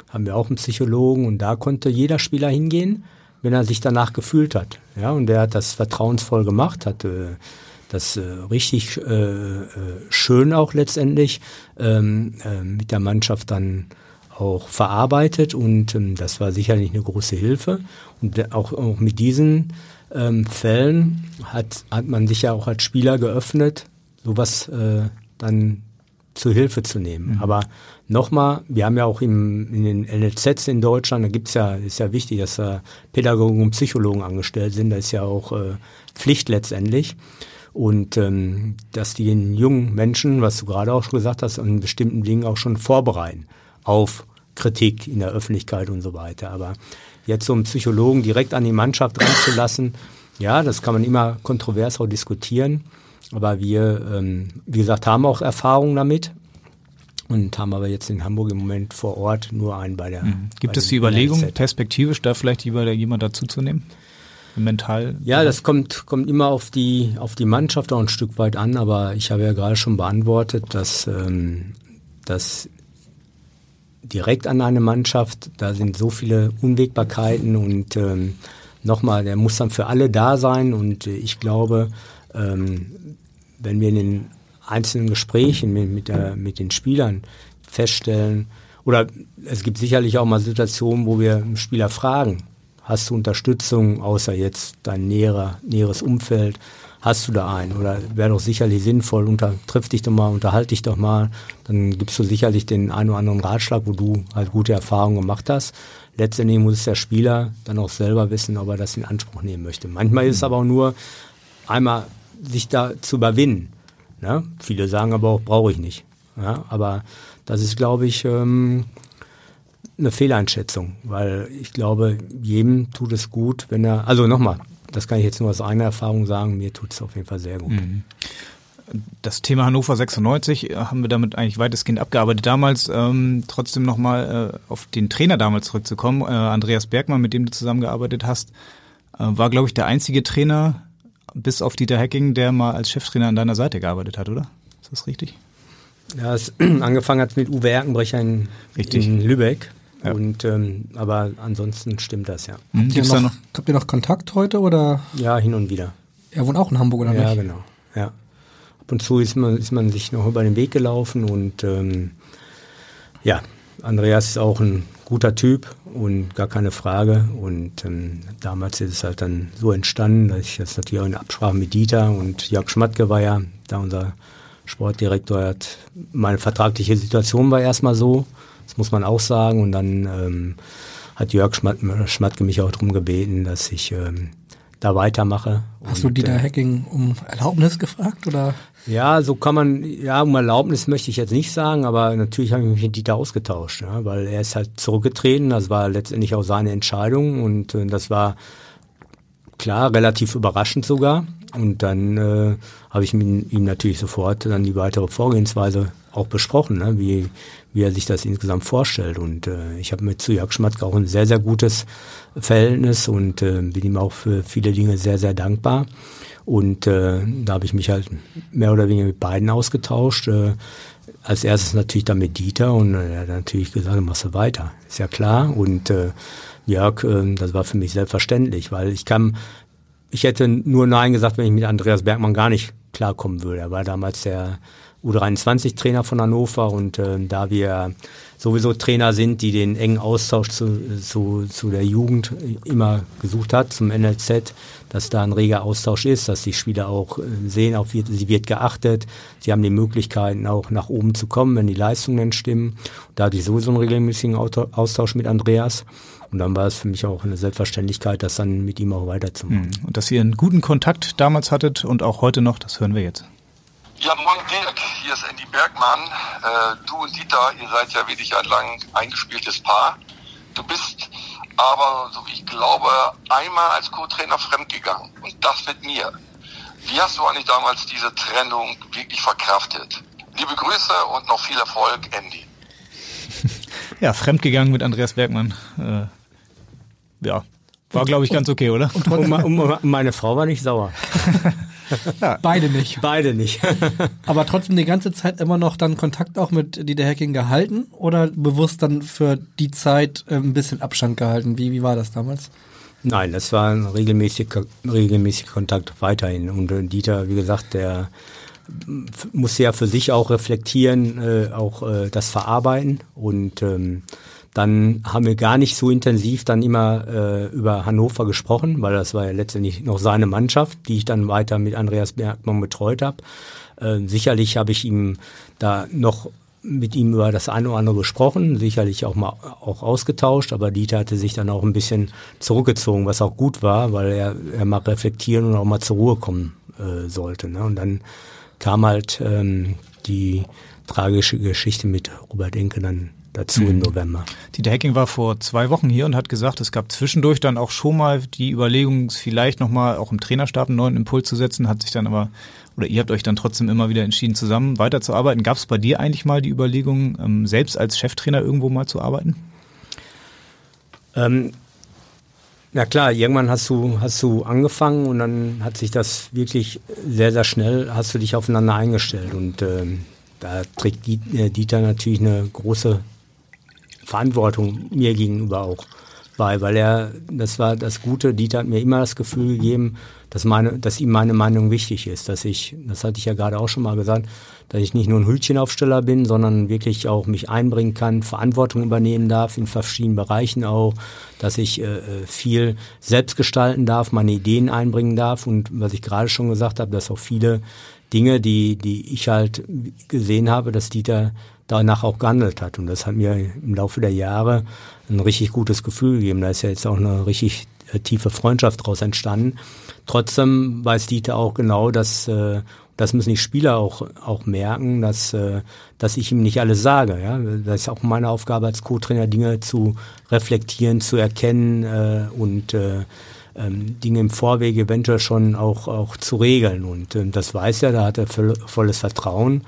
haben wir auch einen Psychologen und da konnte jeder Spieler hingehen, wenn er sich danach gefühlt hat. Ja, und der hat das vertrauensvoll gemacht, hat äh, das äh, richtig äh, äh schön auch letztendlich ähm, äh, mit der Mannschaft dann auch verarbeitet und ähm, das war sicherlich eine große Hilfe. Und auch, auch mit diesen ähm, Fällen hat, hat man sich ja auch als Spieler geöffnet, sowas äh, dann zur Hilfe zu nehmen. Mhm. Aber nochmal, wir haben ja auch im, in den NLZs in Deutschland, da gibt's ja, ist ja wichtig, dass da Pädagogen und Psychologen angestellt sind, das ist ja auch äh, Pflicht letztendlich. Und ähm, dass die den jungen Menschen, was du gerade auch schon gesagt hast, an bestimmten Dingen auch schon vorbereiten auf Kritik in der Öffentlichkeit und so weiter. Aber jetzt so einen Psychologen direkt an die Mannschaft ranzulassen, ja, das kann man immer kontrovers auch diskutieren. Aber wir, ähm, wie gesagt, haben auch Erfahrung damit und haben aber jetzt in Hamburg im Moment vor Ort nur einen bei der. Mhm. Gibt bei es die Überlegung, perspektivisch da vielleicht jemand dazuzunehmen? Mental? Ja, das kommt, kommt immer auf die, auf die Mannschaft auch ein Stück weit an, aber ich habe ja gerade schon beantwortet, dass, ähm, dass direkt an eine Mannschaft. Da sind so viele Unwägbarkeiten und ähm, nochmal, der muss dann für alle da sein und äh, ich glaube, ähm, wenn wir in den einzelnen Gesprächen mit, mit, der, mit den Spielern feststellen, oder es gibt sicherlich auch mal Situationen, wo wir einen Spieler fragen, Hast du Unterstützung, außer jetzt dein näherer, näheres Umfeld? Hast du da einen? Oder wäre doch sicherlich sinnvoll, unter, triff dich doch mal, unterhalte dich doch mal. Dann gibst du sicherlich den einen oder anderen Ratschlag, wo du halt gute Erfahrungen gemacht hast. Letztendlich muss der Spieler dann auch selber wissen, ob er das in Anspruch nehmen möchte. Manchmal ist es aber auch nur einmal sich da zu überwinden. Ne? Viele sagen aber auch, brauche ich nicht. Ja? Aber das ist, glaube ich, ähm, eine Fehleinschätzung, weil ich glaube, jedem tut es gut, wenn er, also nochmal, das kann ich jetzt nur aus einer Erfahrung sagen, mir tut es auf jeden Fall sehr gut. Mhm. Das Thema Hannover 96 äh, haben wir damit eigentlich weitestgehend abgearbeitet. Damals ähm, trotzdem nochmal äh, auf den Trainer damals zurückzukommen. Äh, Andreas Bergmann, mit dem du zusammengearbeitet hast, äh, war, glaube ich, der einzige Trainer, bis auf Dieter Hecking, der mal als Cheftrainer an deiner Seite gearbeitet hat, oder? Ist das richtig? Ja, es (clears throat) angefangen hat mit Uwe Erkenbrecher in, in Lübeck. Ja. Und ähm, aber ansonsten stimmt das ja. Mhm. Habt, ihr noch, noch, habt ihr noch Kontakt heute oder? Ja, hin und wieder. Er wohnt auch in Hamburg oder ja, nicht? Ja, genau. Ja. Ab und zu ist man, ist man sich noch über den Weg gelaufen und ähm, ja, Andreas ist auch ein guter Typ und gar keine Frage. Und ähm, damals ist es halt dann so entstanden, dass ich das natürlich auch in Absprache mit Dieter und Jörg Schmatke war ja da unser Sportdirektor hat, meine vertragliche Situation war erstmal so, das muss man auch sagen. Und dann ähm, hat Jörg Schmat Schmatke mich auch darum gebeten, dass ich ähm, da weitermache. Hast und, du Dieter äh, Hacking um Erlaubnis gefragt oder? Ja, so kann man, ja, um Erlaubnis möchte ich jetzt nicht sagen, aber natürlich habe ich mich mit Dieter ausgetauscht, ja, weil er ist halt zurückgetreten, das war letztendlich auch seine Entscheidung und äh, das war klar, relativ überraschend sogar. Und dann äh, habe ich mit ihm natürlich sofort dann die weitere Vorgehensweise auch besprochen, ne? wie, wie er sich das insgesamt vorstellt. Und äh, ich habe mit zu Jörg Schmatzke auch ein sehr, sehr gutes Verhältnis und äh, bin ihm auch für viele Dinge sehr, sehr dankbar. Und äh, da habe ich mich halt mehr oder weniger mit beiden ausgetauscht. Äh, als erstes natürlich dann mit Dieter und äh, er hat natürlich gesagt, machst du weiter. Ist ja klar. Und äh, Jörg, äh, das war für mich selbstverständlich, weil ich kam, ich hätte nur Nein gesagt, wenn ich mit Andreas Bergmann gar nicht klarkommen würde. Er war damals der U23-Trainer von Hannover und äh, da wir sowieso Trainer sind, die den engen Austausch zu, zu, zu der Jugend immer gesucht hat, zum NLZ, dass da ein reger Austausch ist, dass die Spieler auch äh, sehen, auch wird, sie wird geachtet, sie haben die Möglichkeiten auch nach oben zu kommen, wenn die Leistungen stimmen. Da hatte ich sowieso einen regelmäßigen Austausch mit Andreas und dann war es für mich auch eine Selbstverständlichkeit, das dann mit ihm auch weiterzumachen. Hm. Und dass ihr einen guten Kontakt damals hattet und auch heute noch, das hören wir jetzt. Ja, moin Dirk, hier ist Andy Bergmann. Äh, du und Dieter, ihr seid ja wirklich ein lang eingespieltes Paar. Du bist aber, so wie ich glaube, einmal als Co-Trainer fremdgegangen. Und das mit mir. Wie hast du eigentlich damals diese Trennung wirklich verkraftet? Liebe Grüße und noch viel Erfolg, Andy. (laughs) ja, fremdgegangen mit Andreas Bergmann. Äh, ja, war, glaube ich, ganz okay, oder? Und, (laughs) und, und meine Frau war nicht sauer. ja. Beide nicht. Beide nicht. (laughs) Aber trotzdem die ganze Zeit immer noch dann Kontakt auch mit Dieter Hacking gehalten oder bewusst dann für die Zeit äh, ein bisschen Abstand gehalten? Wie, wie war das damals? Nein, das war ein regelmäßiger regelmäßig Kontakt weiterhin. Und äh, Dieter, wie gesagt, der muss ja für sich auch reflektieren, äh, auch äh, das verarbeiten und ähm, dann haben wir gar nicht so intensiv dann immer äh, über Hannover gesprochen, weil das war ja letztendlich noch seine Mannschaft, die ich dann weiter mit Andreas Bergmann betreut habe. Äh, sicherlich habe ich ihm da noch mit ihm über das eine oder andere gesprochen, sicherlich auch mal auch ausgetauscht, aber Dieter hatte sich dann auch ein bisschen zurückgezogen, was auch gut war, weil er, er mal reflektieren und auch mal zur Ruhe kommen äh, sollte. Ne? Und dann kam halt ähm, die tragische Geschichte mit Robert Enke dann dazu mhm. im November. Dieter Hecking war vor zwei Wochen hier und hat gesagt, es gab zwischendurch dann auch schon mal die Überlegung, vielleicht nochmal auch im Trainerstab einen neuen Impuls zu setzen, hat sich dann aber, oder ihr habt euch dann trotzdem immer wieder entschieden, zusammen weiterzuarbeiten. Gab es bei dir eigentlich mal die Überlegung, ähm, selbst als Cheftrainer irgendwo mal zu arbeiten? Ähm, na klar, irgendwann hast du, hast du angefangen und dann hat sich das wirklich sehr, sehr schnell, hast du dich aufeinander eingestellt und ähm, da trägt äh, Dieter natürlich eine große Verantwortung mir gegenüber auch. bei, weil er, das war das Gute, Dieter hat mir immer das Gefühl gegeben, dass, meine, dass ihm meine Meinung wichtig ist, dass ich, das hatte ich ja gerade auch schon mal gesagt, dass ich nicht nur ein Hütchenaufsteller bin, sondern wirklich auch mich einbringen kann, Verantwortung übernehmen darf in verschiedenen Bereichen auch, dass ich äh, äh viel selbst gestalten darf, meine Ideen einbringen darf und was ich gerade schon gesagt habe, dass auch viele Dinge, die, die ich halt gesehen habe, dass Dieter danach auch gehandelt hat. Und das hat mir im Laufe der Jahre ein richtig gutes Gefühl gegeben. Da ist ja jetzt auch eine richtig äh, tiefe Freundschaft daraus entstanden. Trotzdem weiß Dieter auch genau, dass äh, das müssen die Spieler auch auch merken, dass äh, dass ich ihm nicht alles sage. Ja, das ist auch meine Aufgabe als Co-Trainer, Dinge zu reflektieren, zu erkennen äh, und äh, ähm, Dinge im Vorwege eventuell schon auch auch zu regeln. Und äh, das weiß er, da hat er volles Vertrauen.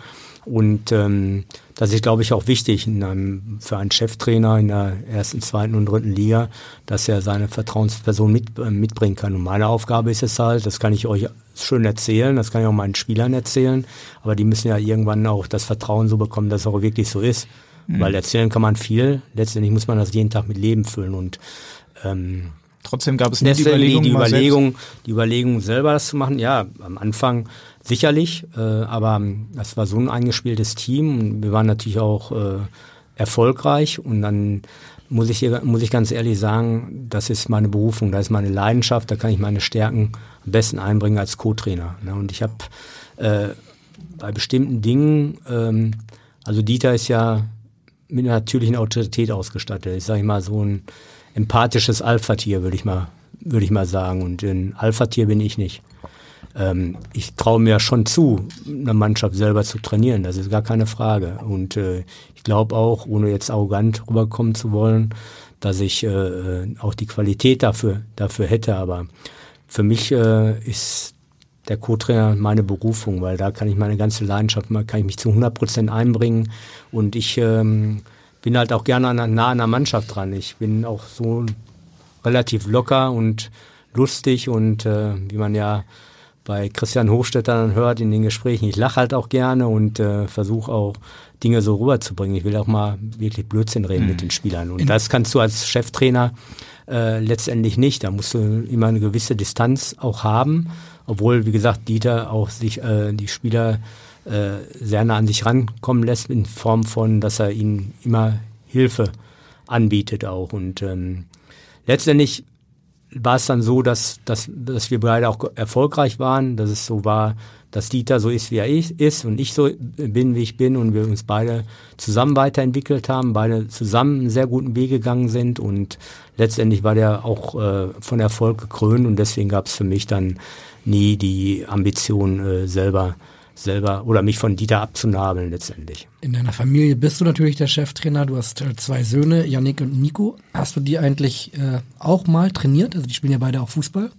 Und ähm, das ist, glaube ich, auch wichtig in einem, für einen Cheftrainer in der ersten, zweiten und dritten Liga, dass er seine Vertrauensperson mit, äh, mitbringen kann. Und meine Aufgabe ist es halt, das kann ich euch schön erzählen, das kann ich auch meinen Spielern erzählen, aber die müssen ja irgendwann auch das Vertrauen so bekommen, dass es auch wirklich so ist. Mhm. Weil erzählen kann man viel, letztendlich muss man das jeden Tag mit Leben füllen und ähm, Trotzdem gab es nicht die Überlegung, die, die Überlegung, die Überlegung selber das zu machen. Ja, am Anfang sicherlich, äh, aber das war so ein eingespieltes Team und wir waren natürlich auch äh, erfolgreich und dann muss ich, muss ich ganz ehrlich sagen, das ist meine Berufung, das ist meine Leidenschaft, da kann ich meine Stärken am besten einbringen als Co-Trainer. Ne? Und ich habe äh, bei bestimmten Dingen, ähm, also Dieter ist ja mit einer natürlichen Autorität ausgestattet. Ich sage mal so ein empathisches Alpha-Tier, würde ich mal, würde ich mal sagen. Und ein Alpha-Tier bin ich nicht. Ähm, ich traue mir schon zu, eine Mannschaft selber zu trainieren. Das ist gar keine Frage. Und äh, ich glaube auch, ohne jetzt arrogant rüberkommen zu wollen, dass ich äh, auch die Qualität dafür, dafür hätte. Aber für mich äh, ist der Co-Trainer meine Berufung, weil da kann ich meine ganze Leidenschaft, kann ich mich zu 100 Prozent einbringen und ich ähm, bin halt auch gerne an, nah an der Mannschaft dran. Ich bin auch so relativ locker und lustig und äh, wie man ja bei Christian Hofstetter dann hört in den Gesprächen, ich lache halt auch gerne und äh, versuche auch Dinge so rüberzubringen. Ich will auch mal wirklich Blödsinn reden mhm. mit den Spielern. Und das kannst du als Cheftrainer äh, letztendlich nicht. Da musst du immer eine gewisse Distanz auch haben, obwohl, wie gesagt, Dieter auch sich äh, die Spieler äh, sehr nah an sich rankommen lässt in Form von, dass er ihnen immer Hilfe anbietet auch. Und ähm, letztendlich war es dann so, dass, dass, dass wir beide auch erfolgreich waren, dass es so war, dass Dieter so ist, wie er ist und ich so bin, wie ich bin und wir uns beide zusammen weiterentwickelt haben, beide zusammen einen sehr guten Weg gegangen sind und letztendlich war der auch äh, von Erfolg gekrönt und deswegen gab es für mich dann nie die Ambition äh, selber selber oder mich von Dieter abzunabeln letztendlich. In deiner Familie bist du natürlich der Cheftrainer. Du hast äh, zwei Söhne, Yannick und Nico. Hast du die eigentlich äh, auch mal trainiert? Also die spielen ja beide auch Fußball.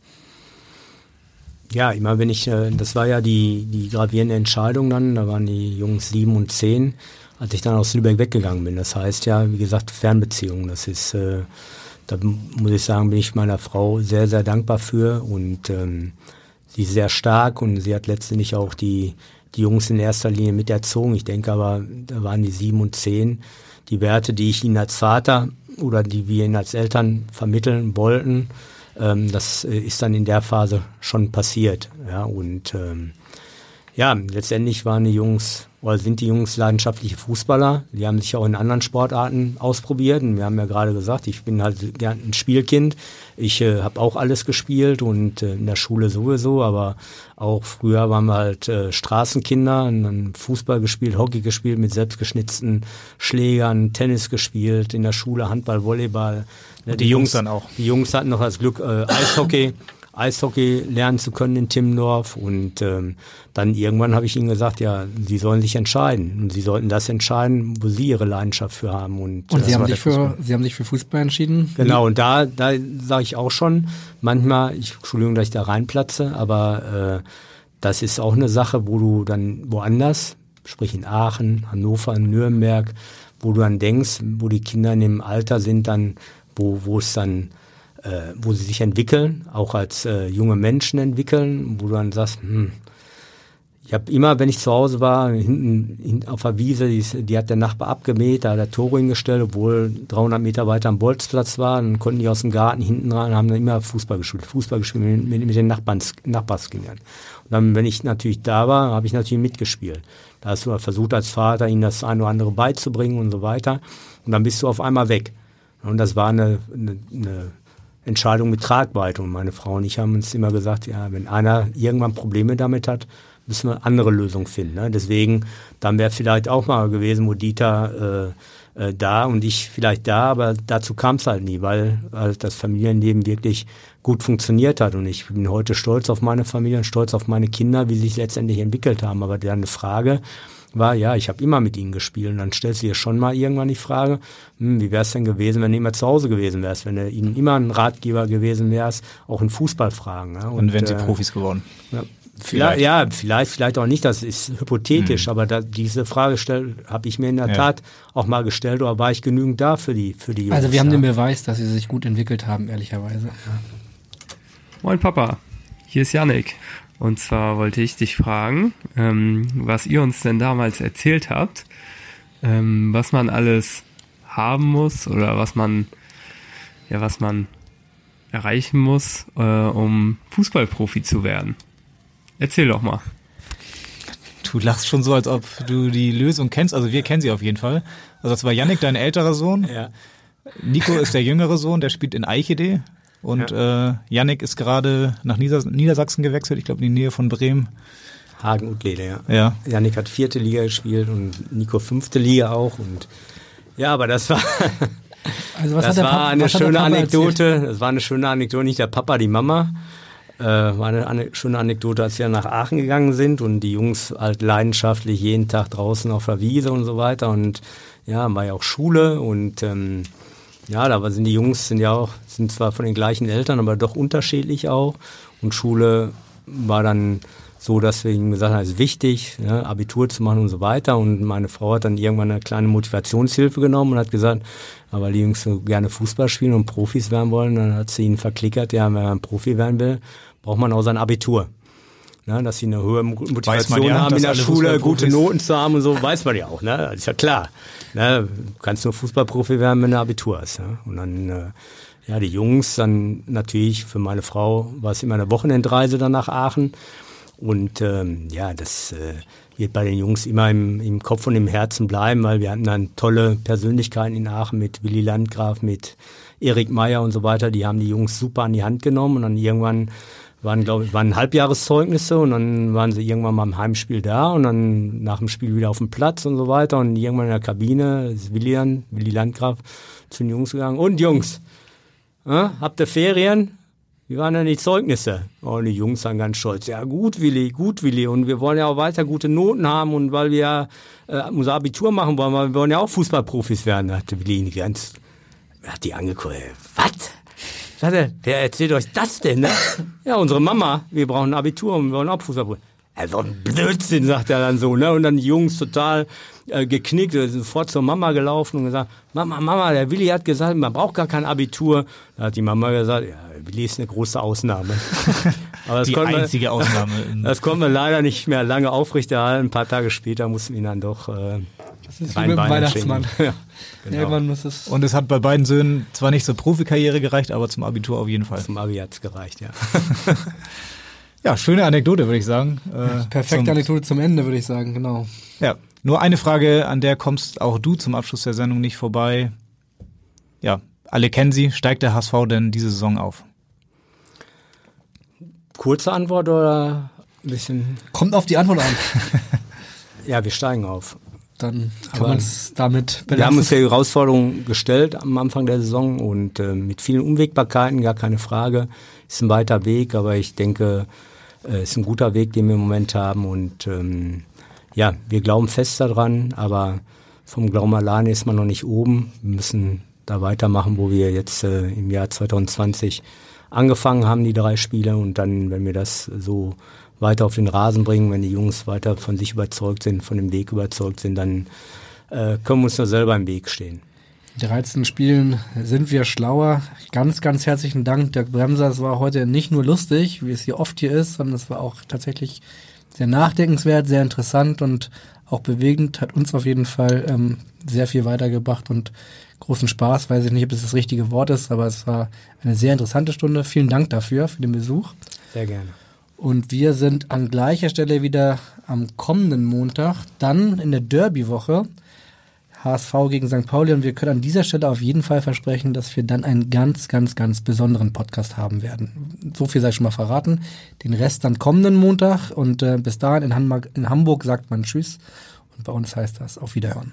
Ja, immer wenn ich, äh, das war ja die, die gravierende Entscheidung dann, da waren die Jungs sieben und zehn, als ich dann aus Lübeck weggegangen bin. Das heißt ja, wie gesagt, Fernbeziehung. Das ist, äh, da muss ich sagen, bin ich meiner Frau sehr, sehr dankbar für und ähm, sie ist sehr stark und sie hat letztendlich auch die, die Jungs in erster Linie miterzogen. Ich denke aber, da waren die sieben und zehn. Die Werte, die ich ihnen als Vater oder die wir ihnen als Eltern vermitteln wollten, ähm, das äh, ist dann in der Phase schon passiert. Ja, und ähm, ja, letztendlich waren die Jungs oder sind die Jungs leidenschaftliche Fußballer. Die haben sich auch in anderen Sportarten ausprobiert. Und wir haben ja gerade gesagt, ich bin halt gern ein Spielkind. Ich äh, habe auch alles gespielt und äh, in der Schule sowieso, aber auch früher waren wir halt äh, Straßenkinder und dann Fußball gespielt, Hockey gespielt mit selbstgeschnitzten Schlägern, Tennis gespielt, in der Schule Handball, Volleyball. Ne, die, die Jungs, dann auch. Die Jungs hatten noch das Glück äh, Eishockey. Eishockey lernen zu können in Timmendorf. Und ähm, dann irgendwann habe ich ihnen gesagt, ja, sie sollen sich entscheiden. Und sie sollten das entscheiden, wo sie ihre Leidenschaft für haben. Und, und sie, haben sich für, sie haben sich für Fußball entschieden? Genau, und da, da sage ich auch schon, manchmal, ich, Entschuldigung, dass ich da reinplatze, aber äh, das ist auch eine Sache, wo du dann woanders, sprich in Aachen, Hannover, Nürnberg, wo du dann denkst, wo die Kinder in dem Alter sind, dann, wo, wo es dann äh, wo sie sich entwickeln, auch als äh, junge Menschen entwickeln, wo du dann sagst, hm, ich habe immer, wenn ich zu Hause war, hinten, hinten auf der Wiese, die, die, hat der Nachbar abgemäht, da hat er Tore hingestellt, obwohl 300 Meter weiter am Bolzplatz war. Dann konnten die aus dem Garten hinten rein, haben dann immer Fußball gespielt, Fußball gespielt mit, mit, den Nachbarskindern. Und dann, wenn ich natürlich da war, habe ich natürlich mitgespielt. Da hast du versucht als Vater, ihnen das eine oder andere beizubringen und so weiter. Und dann bist du auf einmal weg. Und das war eine, eine, eine Entscheidung mit Tragweite. Und meine Frau und ich haben uns immer gesagt, ja, wenn einer irgendwann Probleme damit hat, müssen wir andere Lösungen finden. Ne? Deswegen, dann wäre vielleicht auch mal gewesen, wo Dieter äh, äh, da und ich vielleicht da, aber dazu kam es halt nie, weil halt das Familienleben wirklich gut funktioniert hat. Und ich bin heute stolz auf meine Familie und stolz auf meine Kinder, wie sie sich letztendlich entwickelt haben. Aber dann eine Frage war, ja, ich habe immer mit ihnen gespielt. Und dann stellst du dir schon mal irgendwann die Frage, hm, wie wäre es denn gewesen, wenn du immer zu Hause gewesen wärst, wenn du ihnen immer ein Ratgeber gewesen wärst, auch in Fußballfragen. Ne? Und, und wenn sie äh, Profis geworden. Ja, Vielleicht, ja, vielleicht, vielleicht auch nicht, das ist hypothetisch, mhm. aber da, diese Frage habe ich mir in der ja. Tat auch mal gestellt, oder war ich genügend da für die, für die Jungs? Also wir haben ja. den Beweis, dass sie sich gut entwickelt haben, ehrlicherweise. Ja. Moin Papa, hier ist Yannick. Und zwar wollte ich dich fragen, ähm, was ihr uns denn damals erzählt habt, ähm, was man alles haben muss oder was man, ja, was man erreichen muss, äh, um Fußballprofi zu werden. Erzähl doch mal. Du lachst schon so, als ob du die Lösung kennst. Also wir kennen sie auf jeden Fall. Also das war Yannick, dein älterer Sohn. Ja. Nico ist der jüngere Sohn, der spielt in Eichede. Und ja. äh, Yannick ist gerade nach Nieder Niedersachsen gewechselt, ich glaube in die Nähe von Bremen. Hagen und Lede, ja. ja. Yannick hat vierte Liga gespielt und Nico fünfte Liga auch. Und ja, aber das war, (laughs) also was das war Papa, eine schöne Anekdote. Erzählt? Das war eine schöne Anekdote, nicht der Papa, die Mama. Äh, war eine schöne Anekdote, als wir nach Aachen gegangen sind und die Jungs halt leidenschaftlich jeden Tag draußen auf der Wiese und so weiter und ja, war ja auch Schule und ähm, ja, da sind die Jungs sind ja auch, sind zwar von den gleichen Eltern, aber doch unterschiedlich auch und Schule war dann so, dass wir ihm gesagt haben, es ist wichtig, ja, Abitur zu machen und so weiter. Und meine Frau hat dann irgendwann eine kleine Motivationshilfe genommen und hat gesagt, aber die Jungs so gerne Fußball spielen und Profis werden wollen, dann hat sie ihn verklickert, ja, wenn man Profi werden will, braucht man auch sein Abitur. Ne, dass sie eine hohe Motivation ja, haben in der Schule, gute Noten zu haben und so, weiß man ja auch, ne? Das ist ja klar. Ne? Du kannst nur Fußballprofi werden, wenn du Abitur hast. Ne? Und dann, äh, ja, die Jungs, dann natürlich für meine Frau war es immer eine Wochenendreise dann nach Aachen. Und ähm, ja, das äh, wird bei den Jungs immer im, im Kopf und im Herzen bleiben, weil wir hatten dann tolle Persönlichkeiten in Aachen mit Willy Landgraf, mit Erik Meyer und so weiter. Die haben die Jungs super an die Hand genommen und dann irgendwann waren, glaube ich, waren Halbjahreszeugnisse und dann waren sie irgendwann mal im Heimspiel da und dann nach dem Spiel wieder auf dem Platz und so weiter und irgendwann in der Kabine ist Willian, Willi Landgraf zu den Jungs gegangen. Und Jungs, äh, habt ihr Ferien? Wie waren denn die Zeugnisse? Oh, die Jungs waren ganz stolz. Ja, gut, Willi, gut, Willi. Und wir wollen ja auch weiter gute Noten haben und weil wir äh, unser Abitur machen wollen, weil wir wollen ja auch Fußballprofis werden, hat Willi ganz, hat die angeguckt. Was? Sagte, wer erzählt euch das denn, ne? Ja, unsere Mama, wir brauchen ein Abitur und wir wollen auch Fußball. Also Blödsinn, sagt er dann so, ne? Und dann die Jungs total äh, geknickt, sind sofort zur Mama gelaufen und gesagt, Mama, Mama, der Willi hat gesagt, man braucht gar kein Abitur. Da hat die Mama gesagt, ja, Willi ist eine große Ausnahme. (laughs) Aber das die einzige wir, Ausnahme. (laughs) das konnten wir leider nicht mehr lange aufrechterhalten. Ein paar Tage später mussten wir ihn dann doch äh, das ist wie mit dem Weihnachtsmann. Ja, (laughs) genau. Irgendwann muss es Und es hat bei beiden Söhnen zwar nicht zur Profikarriere gereicht, aber zum Abitur auf jeden Fall. Zum Abi hat es gereicht, ja. (laughs) ja, schöne Anekdote, würde ich sagen. Äh, Perfekte zum, Anekdote zum Ende, würde ich sagen, genau. Ja, nur eine Frage, an der kommst auch du zum Abschluss der Sendung nicht vorbei. Ja, alle kennen sie. Steigt der HSV denn diese Saison auf? Kurze Antwort oder ein bisschen? Kommt auf die Antwort an. (laughs) ja, wir steigen auf dann kann man es damit belassen. Wir haben uns die Herausforderung gestellt am Anfang der Saison und äh, mit vielen Unwägbarkeiten, gar keine Frage. Ist ein weiter Weg, aber ich denke, äh, ist ein guter Weg, den wir im Moment haben und ähm, ja, wir glauben fest daran, aber vom Glauben alleine ist man noch nicht oben. Wir müssen da weitermachen, wo wir jetzt äh, im Jahr 2020 angefangen haben, die drei Spiele und dann, wenn wir das so weiter auf den Rasen bringen, wenn die Jungs weiter von sich überzeugt sind, von dem Weg überzeugt sind, dann äh, können wir uns nur selber im Weg stehen. In 13 Spielen sind wir schlauer. Ganz, ganz herzlichen Dank, Dirk Bremser. Es war heute nicht nur lustig, wie es hier oft hier ist, sondern es war auch tatsächlich sehr nachdenkenswert, sehr interessant und auch bewegend, hat uns auf jeden Fall ähm, sehr viel weitergebracht und großen Spaß. Weiß ich nicht, ob das das richtige Wort ist, aber es war eine sehr interessante Stunde. Vielen Dank dafür, für den Besuch. Sehr gerne. Und wir sind an gleicher Stelle wieder am kommenden Montag, dann in der Derby-Woche. HSV gegen St. Pauli und wir können an dieser Stelle auf jeden Fall versprechen, dass wir dann einen ganz, ganz, ganz besonderen Podcast haben werden. So viel sei schon mal verraten. Den Rest dann kommenden Montag und äh, bis dahin in Hamburg, in Hamburg sagt man Tschüss und bei uns heißt das auf Wiederhören.